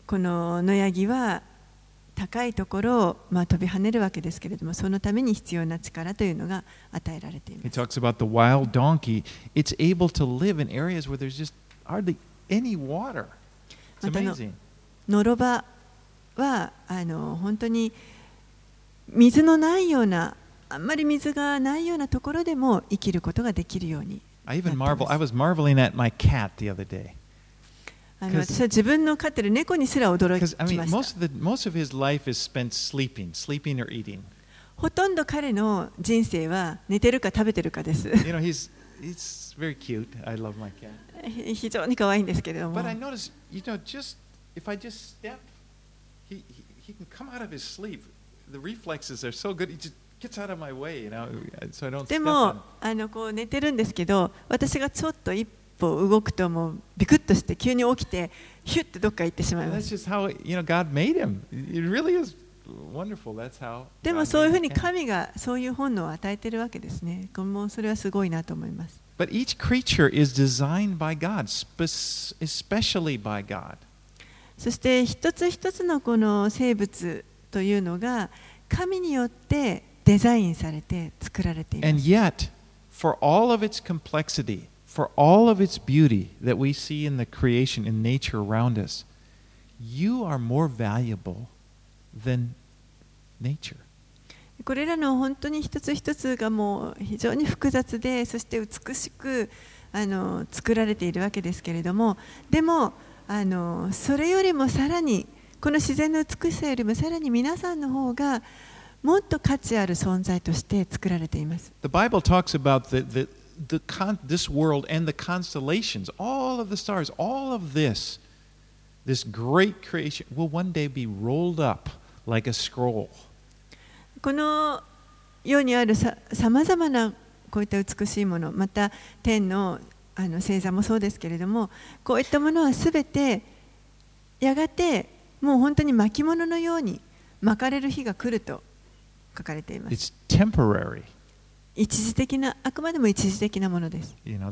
この野ヤは高いところをまあ飛び跳ねるわけですけれども、そのために必要な力というのが与えられています。またのはあの本当に水のないような、あんまり水がないようなところでも生きることができるようになっています。あの私は自分の飼ってる猫にすら驚 I き mean ました most of the most of his life is spent sleeping, sleeping or eating. ほとんど彼の人生は寝てるか食べてるかです。You know, he's he's very cute. I love my cat. 非常に可愛いんですけれども But I notice, you know, just if I just step, he, he, can come out of his sleep. The reflexes are so good. He just gets out of my way, you know, so I don't で step も on. あのこう寝てるんですけど私がちょっと一歩動くともうビクッとして急に起きてヒュッてどっか行ってしまい、でもそういうふうに神がそういう本能を与えているわけですね。もうそれはすごいなと思います。But そして一つ一つのこの生物というのが神によってデザインされて作られています。For all of its beauty that we see in the creation, in nature around us, you are more valuable than nature. これらの本当に一つ一つがもう非常に複雑でそして美しくあの作られているわけですけれどもでもあのそれよりもさらにこの自然の美しさよりもさらに皆さんの方がもっと価値ある存在として作られています。The Bible talks about the, the, the con- this world and the constellations, all of the stars, all of this, this great creation will one day be rolled up like a scroll. この世にあるさまざまなこういった美しいものまた天のあの星座もそうですけれどもこういったものはすべてやがてもう本当に巻物のように巻かれる日が来ると書かれています It's temporary. 一時的なあくまでも一時的なものです。You know,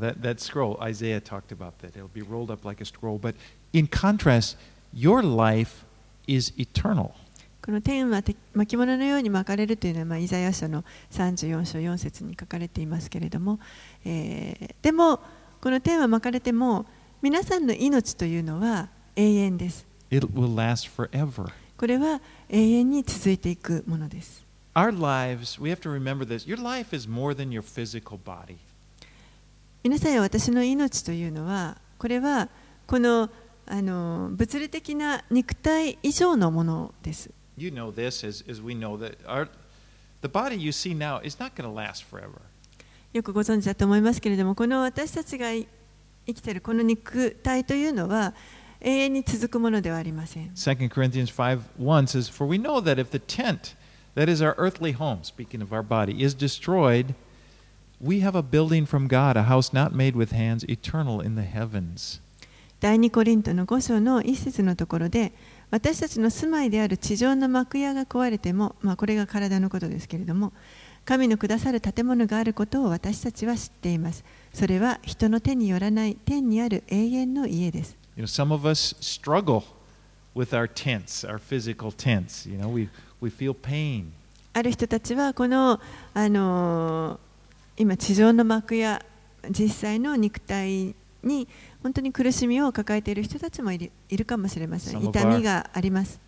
この天は巻物のように巻かれるというのは、まあ、イザヤ書の34章4節に書かれていますけれども、えー、でも、この天は巻かれても、皆さんの命というのは永遠です。これは永遠に続いていくものです。Our lives, we have to remember this. Your life is more than your physical body. 皆さんや私の命というのはこれはこのあの物理的な肉体以上のものです。 You know this as, as we know that our, the body you see now is not going to last forever. よくご存知だと思いますけれどもこの私たちがい生きているこの肉体というのは永遠に続くものではありません。 2 Corinthians 5 1 says, For we know that if the tent, that is our earthly home, speaking of our body, is destroyed, we have a building from God, a house not made with hands, eternal in the heavens. 第2コリントの5章の一節のところで私たちの住まいである地上の幕屋が壊れても、まあ、これが体のことですけれども神のくださる建物があることを私たちは知っていますそれは人の手によらない天にある永遠の家です You know, some of us struggle with our tents, our physical tents. You know, we, ある人たちはこの,あの今地上の幕や実際の肉体に本当に苦しみを抱えている人たちもいる,いるかもしれません。痛みがあります。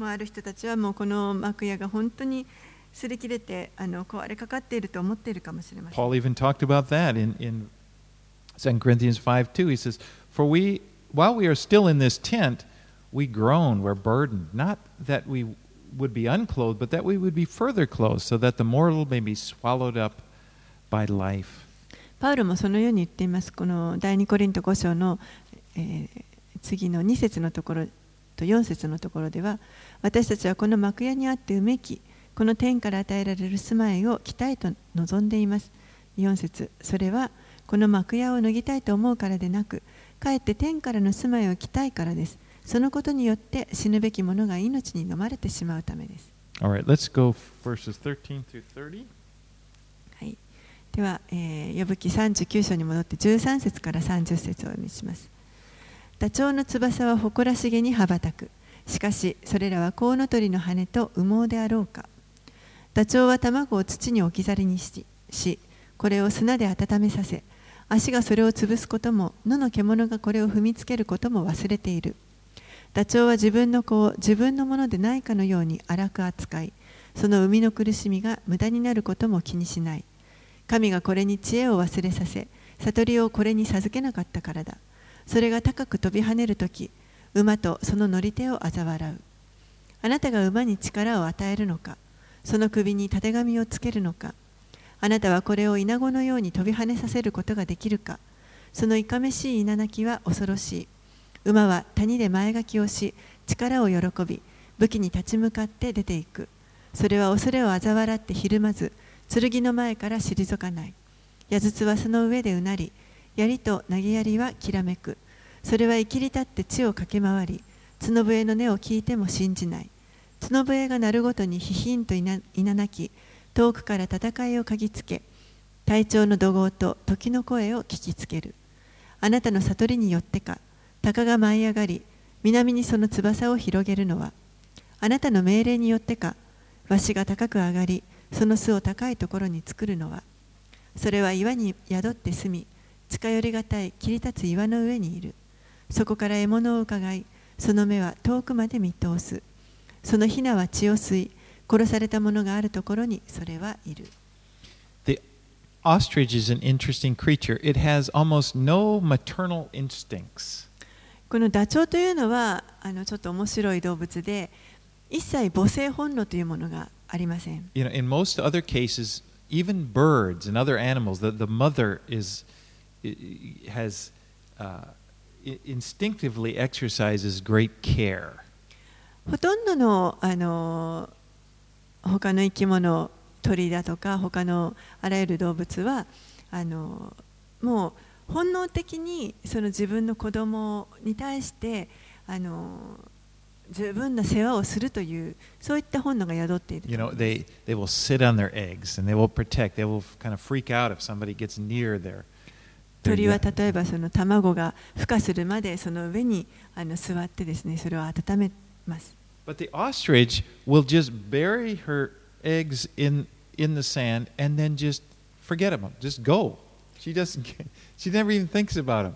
ある人たちはもうこの幕屋が本当に擦り切れてあの壊れかかっていると思っているかもしれません。Paul even talked about that in 2 Corinthians 5 2. He says, For we, while we are still in this tent, we groan, we're burdened. Not that we would be unclothed, but that we would be further clothed, so that the mortal may be swallowed up by life. パウロもそのように言っていますこの第2コリント5章の、えー次の2節のところと4節のところでは私たちはこの幕屋にあってうめきこの天から与えられる住まいを着たいと望んでいます4節それはこの幕屋を脱ぎたいと思うからでなくかえって天からの住まいを着たいからですそのことによって死ぬべき者が命に飲まれてしまうためです right, let's go verses 13 through 30. はい、では、えー、呼ぶ記39章に戻って13節から30節をお読みします。ダチョウの翼は誇らしげに羽ばたく。しかし、それらはコウノトリの羽と羽毛であろうか。ダチョウは卵を土に置き去りにし、しこれを砂で温めさせ、足がそれを潰すことも野の獣がこれを踏みつけることも忘れているダチョウは自分の子を自分のものでないかのように荒く扱いその生みの苦しみが無駄になることも気にしない。神がこれに知恵を忘れさせ悟りをこれに授けなかったからだ。それが高く飛び跳ねるとき馬とその乗り手を嘲笑う。あなたが馬に力を与えるのかその首にたてがみをつけるのか。あなたはこれをイナゴのように飛び跳ねさせることができるか。そのいかめしい稲鳴きは恐ろしい。馬は谷で前書きをし力を喜び武器に立ち向かって出ていく。それは恐れを嘲笑ってひるまず剣の前から退かない。矢筒はその上でうなり槍と投げ槍はきらめく。それは生きり立って地を駆け回り角笛の音を聞いても信じない。角笛が鳴るごとにひひんといな鳴き遠くから戦いを嗅ぎつけ隊長の怒号と時の声を聞きつける。あなたの悟りによってか。鷹が舞い上がり南にその翼を広げるのはあなたの命令によってかわしが高く上がりその巣を高いところに作るのはそれは岩に宿って住み近寄りがたい切り立つ岩の上にいるそこから獲物を伺いその目は遠くまで見通すそのヒナは血を吸い殺されたものがあるところにそれはいる The ostrich is an interesting creature. It has almost no maternal instincts. このダチョウというのはあのちょっと面白い動物で一切母性本能というものがありません You know, in most other cases, even birds and other animals, the, the mother is has uh, instinctively exercises great care. ほとんどのあの他の生き物鳥だとか他のあらゆる動物はあのもう本能的にその自分の子供に対してあの十分な世話をするというそういった本能が宿っている You know, they, they will sit on their eggs and they will protect. They will kind of freak out if somebody gets near their. 鳥は.例えばその卵が孵化するまでその上にあの座ってですねそれを温めます。But the ostrich will just bury her eggs in, in the sand and then just forget them, just go. She doesn't. She never even thinks about them.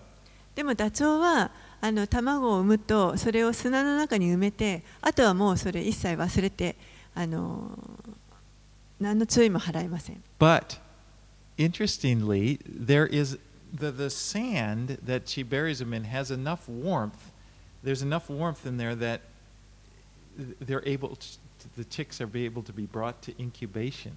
でもダチョウはあの卵を産むとそれを砂の中に埋めてあとはもうそれ一切忘れてあの何の注意も払いません But interestingly, there is the, the sand that she buries them in has enough warmth. There's enough warmth in there that they're able to, the chicks are be able to be brought to incubation.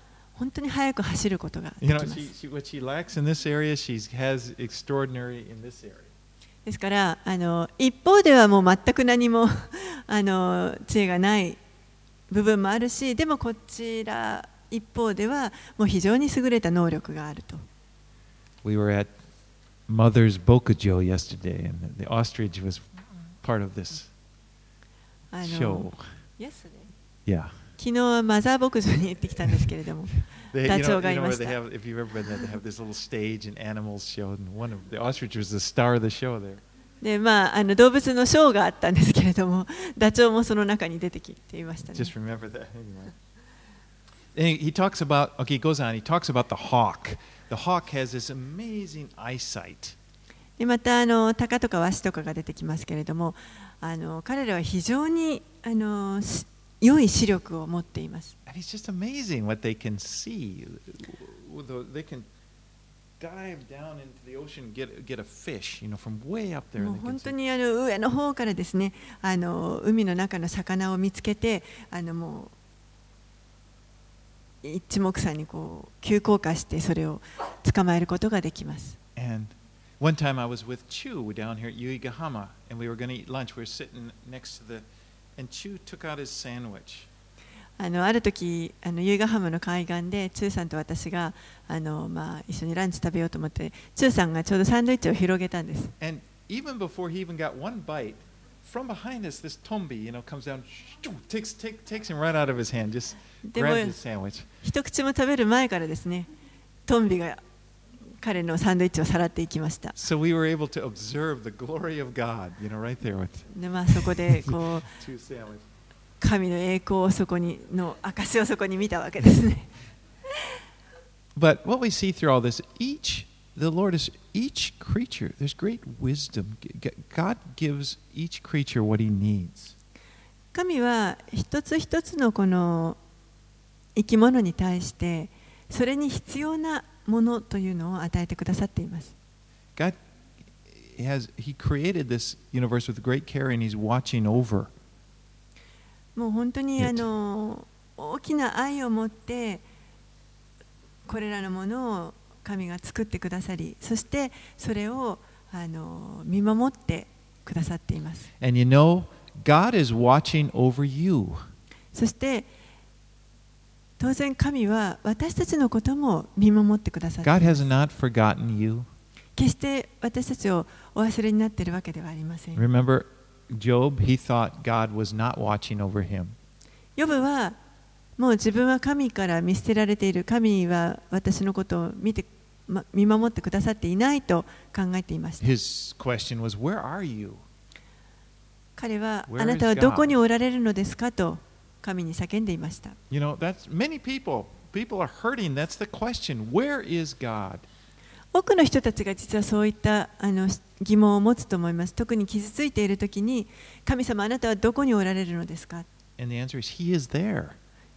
本当に速く走ることができます.ですからあの一方ではもう全く何もあの知恵がない部分もあるしでもこちら一方ではもう非常に優れた能力があると We were at Mother's Bokujo yesterday, and the ostrich was part of this あ show. の Yesterday? Yeah. 昨日はマザー牧場に行ってきたんですけれども、ダチョウがいました。で、まあ、あの動物のショーがあったんですけれども、ダチョウもその中に出てきていましたね。また、あ he talks about, okay, he goes on, he にあの、あ、良い視力を持っています And it's just amazing what they can see. They can dive down into the ocean get, get a fish, you know, from way up there. もう本当にあの上の方からですねあの海の中の魚を見つけてあのもう一目散にこう急降下してそれを捕まえることができます And one time I was with Chu down here at Yuigahama, and we were going to eat lunch. We were sitting next to the, ああのある時あの由比ヶ浜の海岸でチューさんと私があの、まあ、一緒にランチ食べようと思ってチューさんがちょうどサンドイッチを広げたんです And even before he even got one bite, from behind us, this Tombi, you know, comes down, takes, take, takes him right out of his hand, just grabs his sandwich. 一口も食べる前からですねトンビが彼のサンドイッチをさらっていきました So we were able to observe the glory of God, you know, right there with で、まあ、そこでこう.神の栄光をそこにの証をそこに見たわけですね But what we see through all this, each, the Lord is, each creature, there's great wisdom. God gives each creature what he needs. 神は一つ一つのこの生き物に対してそれに必要なものというのを与えてくださっています God has, he created this universe with great care and he's watching over. もう本当に.あの大きな愛を持ってこれらのものを神が作ってくださりそしてそれをあの見守ってくださっています And you know, God is watching over you. そして当然神は私たちのことも見守ってくださってい God ま has す not forgotten you. 決して私たちをお忘れになっているわけではありません Remember Job? He thought God was not watching over him. ヨブはもう自分は神から見捨てられている神は私のことを見て、ま、見守ってくださっていないと考えていました His question was, Where are you? 彼はあなたはどこにおられるのですか？と神に叫んでいました You know, that's many people. People are hurting. That's the question. Where is God? 多くの人たちが実はそういったあの疑問を持つと思います特に傷ついている時に神様あなたはどこにおられるのですか And the answer is He is there.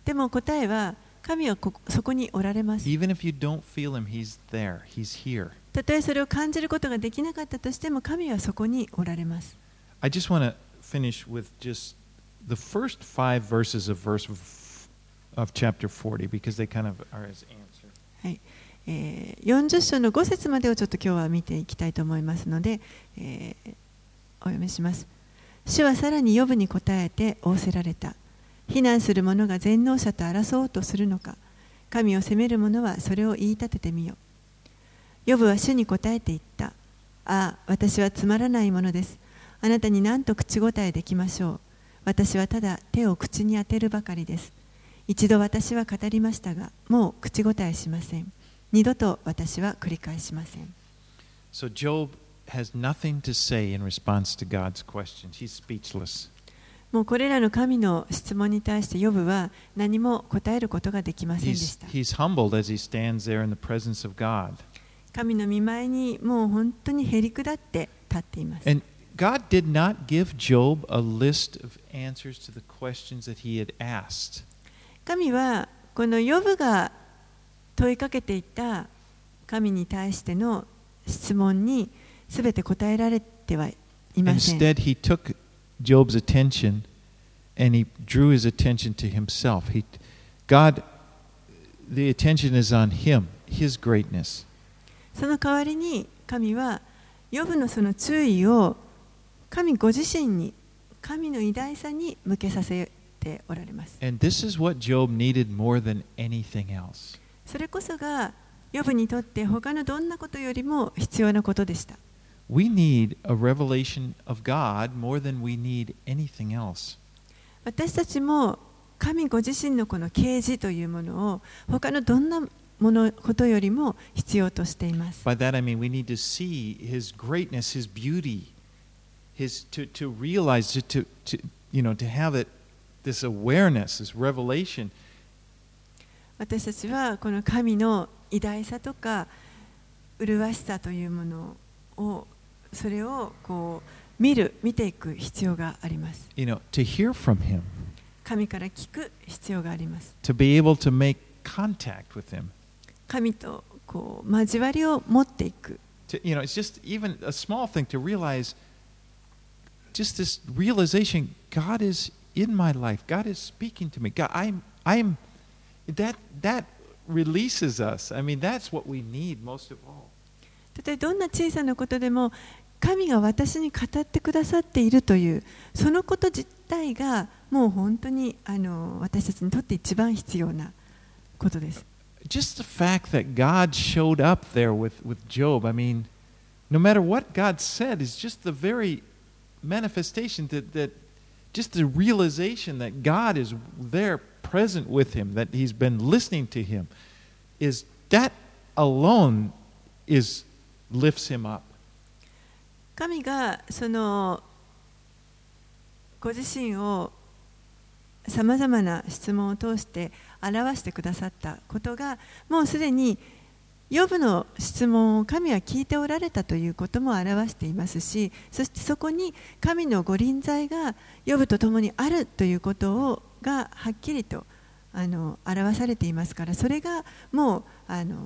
でも答えは神はここそこにおられます Even if you don't feel Him, He's there. He's here. たとえそれを感じることができなかったとしても神はそこにおられます I just want to finish with just the first five verses of verse of chapter 40 because they kind of are His answer. はいえー40章の5節までをちょっと今日は見ていきたいと思いますので、えーお読みします。主はさらに呼ぶに答えて仰せられた。非難する者が全能者と争おうとするのか。神を責める者はそれを言い立ててみよ。呼ぶは主に答えて言った。ああ、私はつまらないものです。あなたに何と口答えできましょう。私はただ手を口に当てるばかりです。一度私は語りましたが、もう口答えしません。二度と私は繰り返しません。So Job has nothing to say in response to God's questions. He's speechless. もうこれらの神の質問に対してヨブは何も答えることができませんでし He's, た。he's humbled as he stands there in the presence of God. 神の見舞いにもう本当にへりくだって立っています。And God did not give Job a list of answers to the questions that he had asked. 神はこのヨブが問いかけていた神に対しての質問にすべて答えられてはいません。 Instead, he took Job's attention and he drew his attention to himself. He, God, the attention is on him, his greatness. その代わりに神はヨブのその注意を 神ご自身に神の偉大さに向けさせておられます。And this is what Job needed more than anything else. それこそがヨブにとって他のどんなことよりも必要なことでした。We need a revelation of God more than we need anything else. 私たちも神ご自身のこの啓示というものを他のどんなものことよりも必要としています。By that I mean we need to see His greatness, His beauty, His to, to realize to, to, to you know to have it this awareness, this revelation. 私たちはこの神の偉大さとか麗しさというものをそれをこう見る見ていく必要があります。 You know, to hear from Him, 神から聞く必要があります。 to be able to make contact with Him. 神とこう交わりを持っていく。 To, you know, it's just even a small thing to realize. Just this realization, God is in my life. God is speaking to me. God, I'm, I'm. That that releases us. I mean, that's what we need most of all. たとえどんな小さなことでも神が私に語ってくださっているというそのこと自体がもう本当にあの私たちにとって一番必要なことです。 Just the fact that God showed up there with, with Job, I mean, no matter what God said, is just the very manifestation that, that just the realization that God is there present with him, that he's been listening to him, is that alone is lifts him up. 神がそのご自身をさまざまな質問を通して表してくださったことがもうすでに ヨブの質問を神は聞いておられたということも表していますしそしてそこに神のご臨在がヨブと共にあるということをがはっきりとあの表されていますからそれがもうあの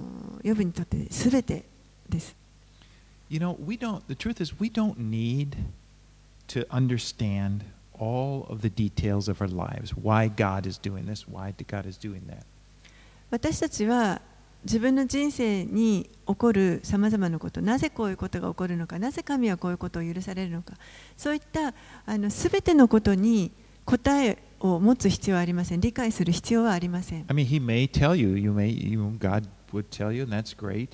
ヨブにとって全てです。You know, we don't, the truth is, we don't need to understand all of the details of our lives why God is doing this, why God is doing that. 私たちは自分の人生に起こるさまざまなことなぜこういうことが起こるのかなぜ神はこういうことを許されるのかそういったあの全てのことに答えを持つ必要はありません理解する必要はありません I mean, He may tell you, you may, you know, God would tell you, and that's great.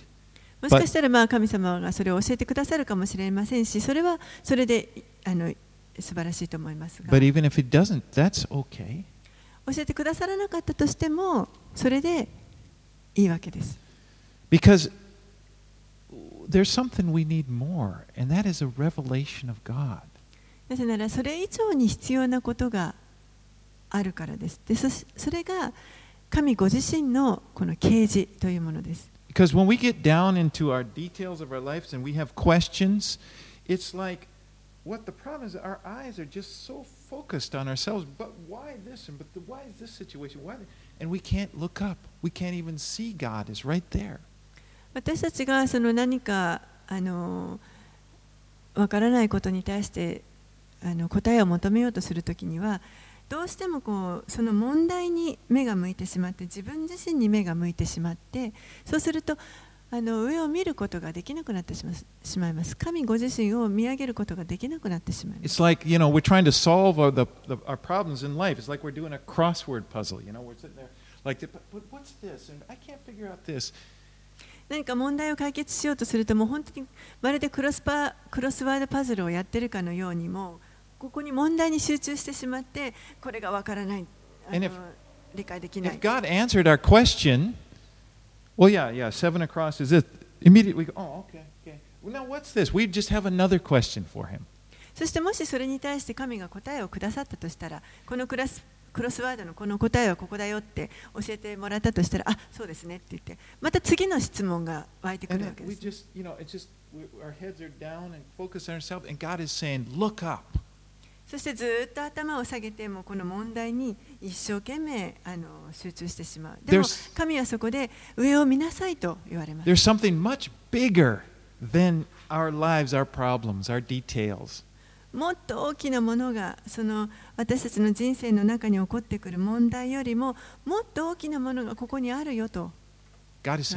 もしかしたらまあ神様がそれを教えてくださるかもしれませんしそれはそれであの素晴らしいと思いますが But even if He doesn't, that's okay. 教えてくださらなかったとしてもそれでいいわけです Because there's something we need more, and that is a revelation of God. なぜならそれ以上に必要なことがあるからです。でそしそれが神ご自身のこの啓示というものです。Because when we get down into our details of our lives and we have questions, it's like what the problem is our eyes are just so focused on ourselves. But why this? And but the, why is this situation? Why? th- And we can't look up. We can't even see God is right there. 私たちがその何かあのわからないことに対してあの答えを求めようとするときにはどうしてもこうその問題に目が向いてしまって自分自身に目が向いてしまってそうするとあの上を見ることができなくなってしまいます。神ご自身を見上げることができなくなってしまいます。何か問題を解決しようとすると、も本当にまるでクロ,スパクロスワードパズルをやってるかのようにも、ここに問題に集中してしまって、これがわからない。理解できない。well, yeah, yeah, seven across is it. Immediately we go, oh, okay, okay. Well, now what's this? We just have another question for him. そしてもしそれに対して神が答えをくださったとしたらこのクラスクロスワードのこの答えはここだよって教えてもらったとしたらあそうですねって言ってまた次の質問が湧いてく And るわ then け we です just, you know, it's just, we, our heads are down and focused on ourselves, and God is saying, look up. そしてずっと頭を下げてもこの問題に一生懸命あの集中してしまう。でも神はそこで上を見なさいと言われます。There's something much もっと大きなものがその私たちの人生の中に起こってくる問題よりももっと大きなものがここにあるよと。God is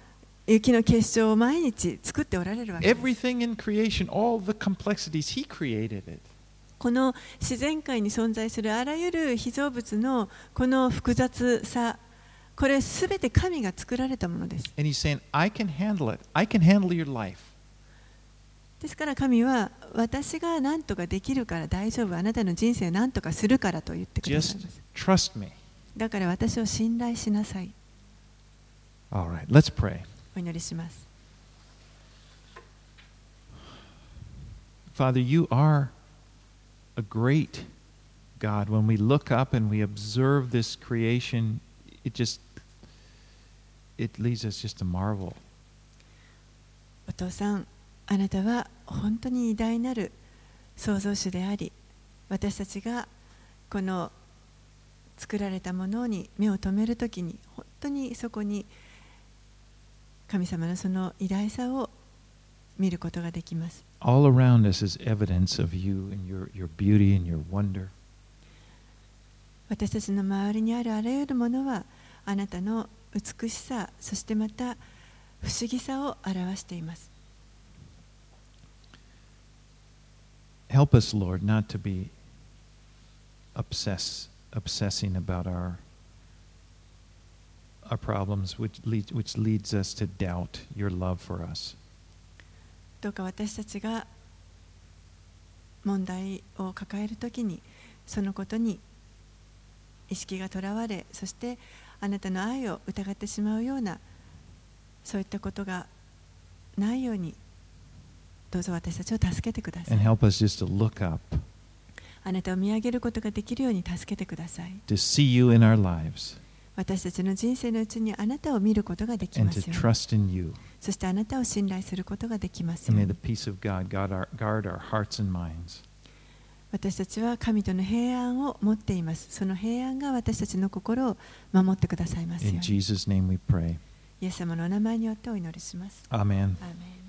雪の結晶を毎日作っておられるわけ。この自然界に存在するあらゆる被造物のこの複雑さ、これすべて神が作られたものです。ですから神は私が何とかできるから大丈夫、あなたの人生何とかするからと言ってだ。から私を信頼しなさい。お祈りします Father, you are a great God. When we look up and we observe this creation, it just it leads us just to marvel. お父さんあなたは本当に偉大なる創造主であり私たちがこの作られたものに目を留めるときに本当にそこに神様のその偉大さを見ることができます。All around us is evidence of you and your, your beauty and your wonder. 私たちの周りにあるあらゆるものはあなたの美しさそしてまた不思議さを表しています Help us, Lord, not to be obsess, obsessing about our, our problems, which, lead, which leads us to doubt your love for us. どうか私たちが問題を抱えるときにそのことに意識がとらわれそしてあなたの愛を疑ってしまうようなそういったことがないようにどうぞ私たちを助けてください。あなたを見上げることができるように助けてください。To see you in our lives, 私たちの人生のうちにあなたを見ることができますよ.そしてあなたを信頼することができますよ.私たちは神との平安を持っていますその平安が私たちの心を守ってくださいますよ.イエス様のお名前によってお祈りします.アーメン